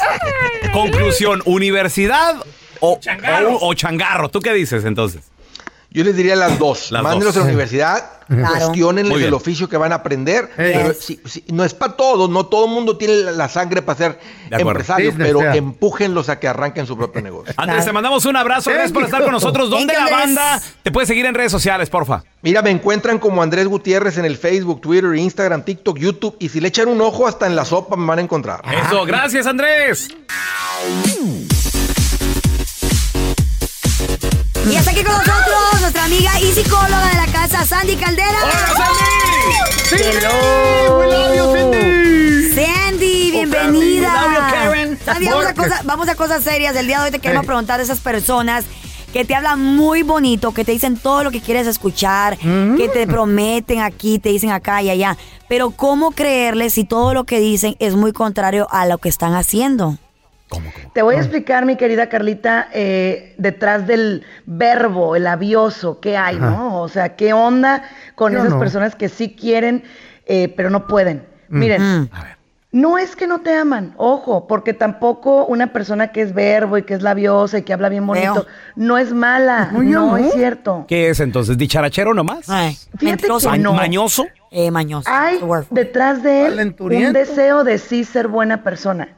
conclusión, ¿universidad o changarro? O, o changarro? ¿Tú qué dices entonces? Yo les diría las dos. Las Mándenlos dos. a la universidad, Claro. cuestionenles el oficio que van a aprender. Pero no es para todos, no todo el mundo tiene la- sangre para ser empresario, pero yeah. empújenlos a que arranquen su propio negocio. Andrés, te mandamos un abrazo. Gracias por estar con nosotros. ¿Dónde la banda te puede seguir en redes sociales, porfa? Mira, me encuentran como Andrés Gutiérrez en el Facebook, Twitter, Instagram, TikTok, YouTube. Y si le echan un ojo, hasta en la sopa me van a encontrar. Eso, gracias, Andrés. Y está aquí con nosotros amiga y psicóloga de la casa, Sandy Caldera. ¡Hola, Sandy! Sandy, bienvenida. Love you, Karen. Sandy, vamos a, Porque- cosas, vamos a cosas serias. El día de hoy te queremos preguntar a esas personas que te hablan muy bonito, que te dicen todo lo que quieres escuchar, Mm. que te prometen aquí, te dicen acá y allá. Pero ¿cómo creerles si todo lo que dicen es muy contrario a lo que están haciendo? Te voy a explicar, mi querida Carlita, eh, detrás del verbo, el avioso, qué hay, Ajá. ¿no? O sea, qué onda con Yo esas no. personas que sí quieren, eh, pero no pueden. Mm. Miren, no es que no te aman, ojo, porque tampoco una persona que es verbo y que es labiosa y que habla bien bonito, no es mala, No, no, no. es cierto. ¿Qué es entonces? ¿Dicharachero nomás? Fíjate que Ma- no. ¿Mañoso? Eh, mañoso. Hay detrás de él un deseo de sí ser buena persona.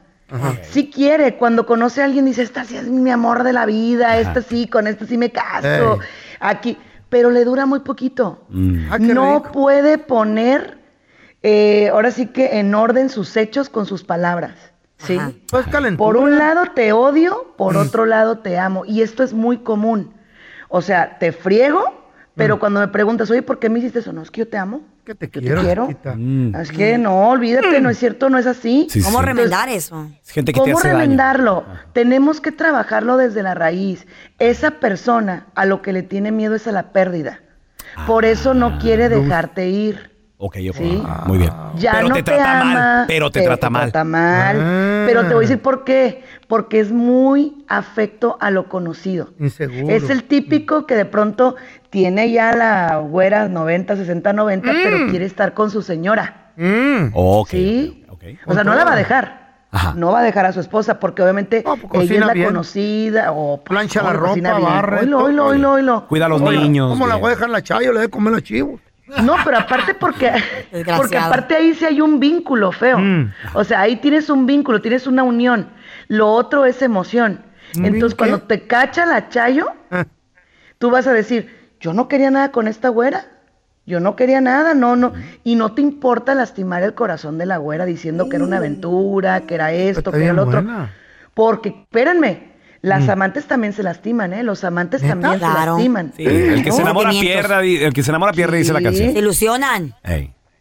Sí quiere, cuando conoce a alguien dice, esta sí es mi amor de la vida, esta sí, con esta sí me caso, Ey. aquí, pero le dura muy poquito. Ah, qué no rico. puede poner, eh, ahora sí que en orden sus hechos con sus palabras. ¿sí? Pues Por un lado te odio, por otro lado te amo. Y esto es muy común. O sea, te friego, pero cuando me preguntas, oye, ¿por qué me hiciste eso? No, es que yo te amo. Que te quiero, te quiero. chiquita. Es que no, olvídate, no es cierto, no es así. Sí, ¿Cómo sí. remendar eso? Es gente que te ¿Cómo daño. remendarlo? Tenemos que trabajarlo desde la raíz. Esa persona a lo que le tiene miedo es a la pérdida. Por eso no quiere dejarte ir. Ok, yo Sí. Muy bien. Ya pero no te te, trata ama, mal. Pero te, trata mal. trata mal. Ah. Pero te voy a decir por qué. Porque es muy afecto a lo conocido. Inseguro. Es el típico que de pronto tiene ya la güera 90, 60, 90, pero quiere estar con su señora. Mm. Ok. ¿Sí? O sea, no la va a dejar. No va a dejar a su esposa porque obviamente ella es la bien. conocida o Plancha no, la ropa, barre, oílo, oílo, oílo. Cuida a los niños. ¿Cómo la voy a dejar la chayo? Le voy a comer los chivos. No, pero aparte porque, porque aparte ahí sí hay un vínculo feo. Mm. O sea, ahí tienes un vínculo, tienes una unión. Lo otro es emoción. ¿Un Entonces, qué? cuando te cacha la chayo, Ah. tú vas a decir, yo no quería nada con esta güera. Yo no quería nada, no, no. Y no te importa lastimar el corazón de la güera diciendo que era una aventura, que era esto, Está que era lo otro. buena. Porque, espérenme, las Mm. amantes también se lastiman, ¿eh? Los amantes ¿Neta? también se lastiman. Sí, el que se enamora pierda, el que se enamora pierde, dice la Sí. canción. Se ilusionan.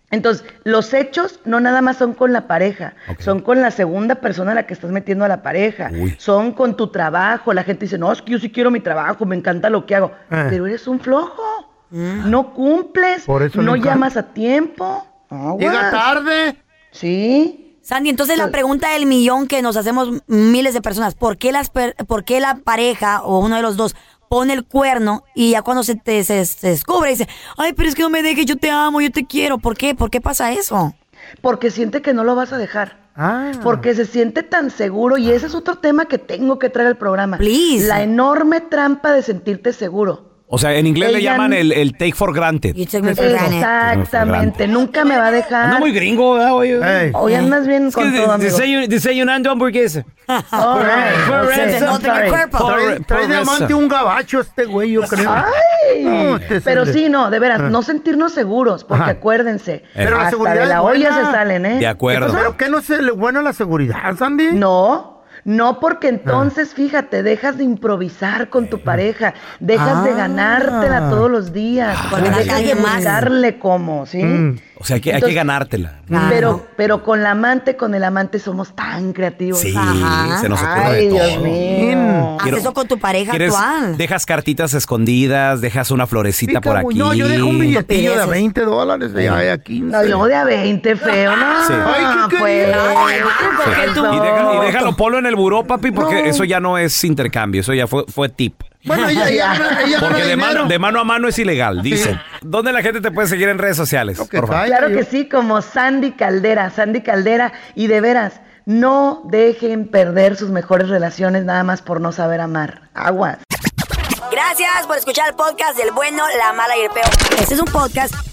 Entonces, los hechos no nada más son con la pareja, son con la segunda persona a la que estás metiendo a la pareja, Uy. son con tu trabajo. La gente dice, no, es que yo sí quiero mi trabajo, me encanta lo que hago, Eh. pero eres un flojo, no cumples, Por eso no encanta. llamas a tiempo. Llega tarde. Sí. Sandy, entonces la pregunta del millón que nos hacemos miles de personas, ¿por qué, las per- ¿por qué la pareja o uno de los dos pone el cuerno y ya cuando se, te, se, se descubre dice, ay, pero es que no me dejes, yo te amo, yo te quiero? ¿Por qué? ¿Por qué pasa eso? Porque siente que no lo vas a dejar. Ah. Porque se siente tan seguro y ese es otro tema que tengo que traer al programa. Please. La enorme trampa de sentirte seguro. O sea, en inglés le llaman el, el take for granted. You take me for granted. Exactamente, nunca me va a dejar. Anda muy gringo, ¿verdad, oye? Ey. Hoy andas bien Es con de- todo, amigo. desayu- desayunando hamburguesa. All right. No Trae, diamante un gabacho este güey, yo creo. Ay, No, este es pero sí, no, de veras, Ah. no sentirnos seguros, porque Ajá. acuérdense, Pero la hasta seguridad de la olla se salen, ¿eh? De acuerdo. ¿Pero qué no es le buena la seguridad, Sandy? No, no, porque entonces, fíjate, dejas de improvisar con tu pareja, dejas de Ah. ganártela todos los días, Con la dejas de buscarle cómo, ¿sí? Mm. O sea, que hay que ganártela. Pero, pero con la amante, con el amante somos tan creativos. Sí, Ajá. se nos ocurre Ay, de Dios todo. mío. Haz Quiero- eso con tu pareja ¿Quieres- actual. dejas cartitas escondidas, dejas una florecita por aquí. No, yo dejo un billetillo de Estupideces. 20 dólares de ahí a 15. No, y luego de a 20, feo, ¿no? Sí. Ay, ¿qué pues, ¿por qué pues? Y, deja- y déjalo polo en el buró, papi, porque No. eso ya no es intercambio, eso ya fue, fue tip. Bueno, ella, ella, ella Porque de mano, de mano a mano es ilegal, dicen. ¿Dónde la gente te puede seguir en redes sociales? Por favor. Claro que sí, como Sandy Caldera, Sandy Caldera, y de veras, no dejen perder sus mejores relaciones nada más por no saber amar. Aguas. Gracias por escuchar el podcast del bueno, la mala y el peor. Este es un podcast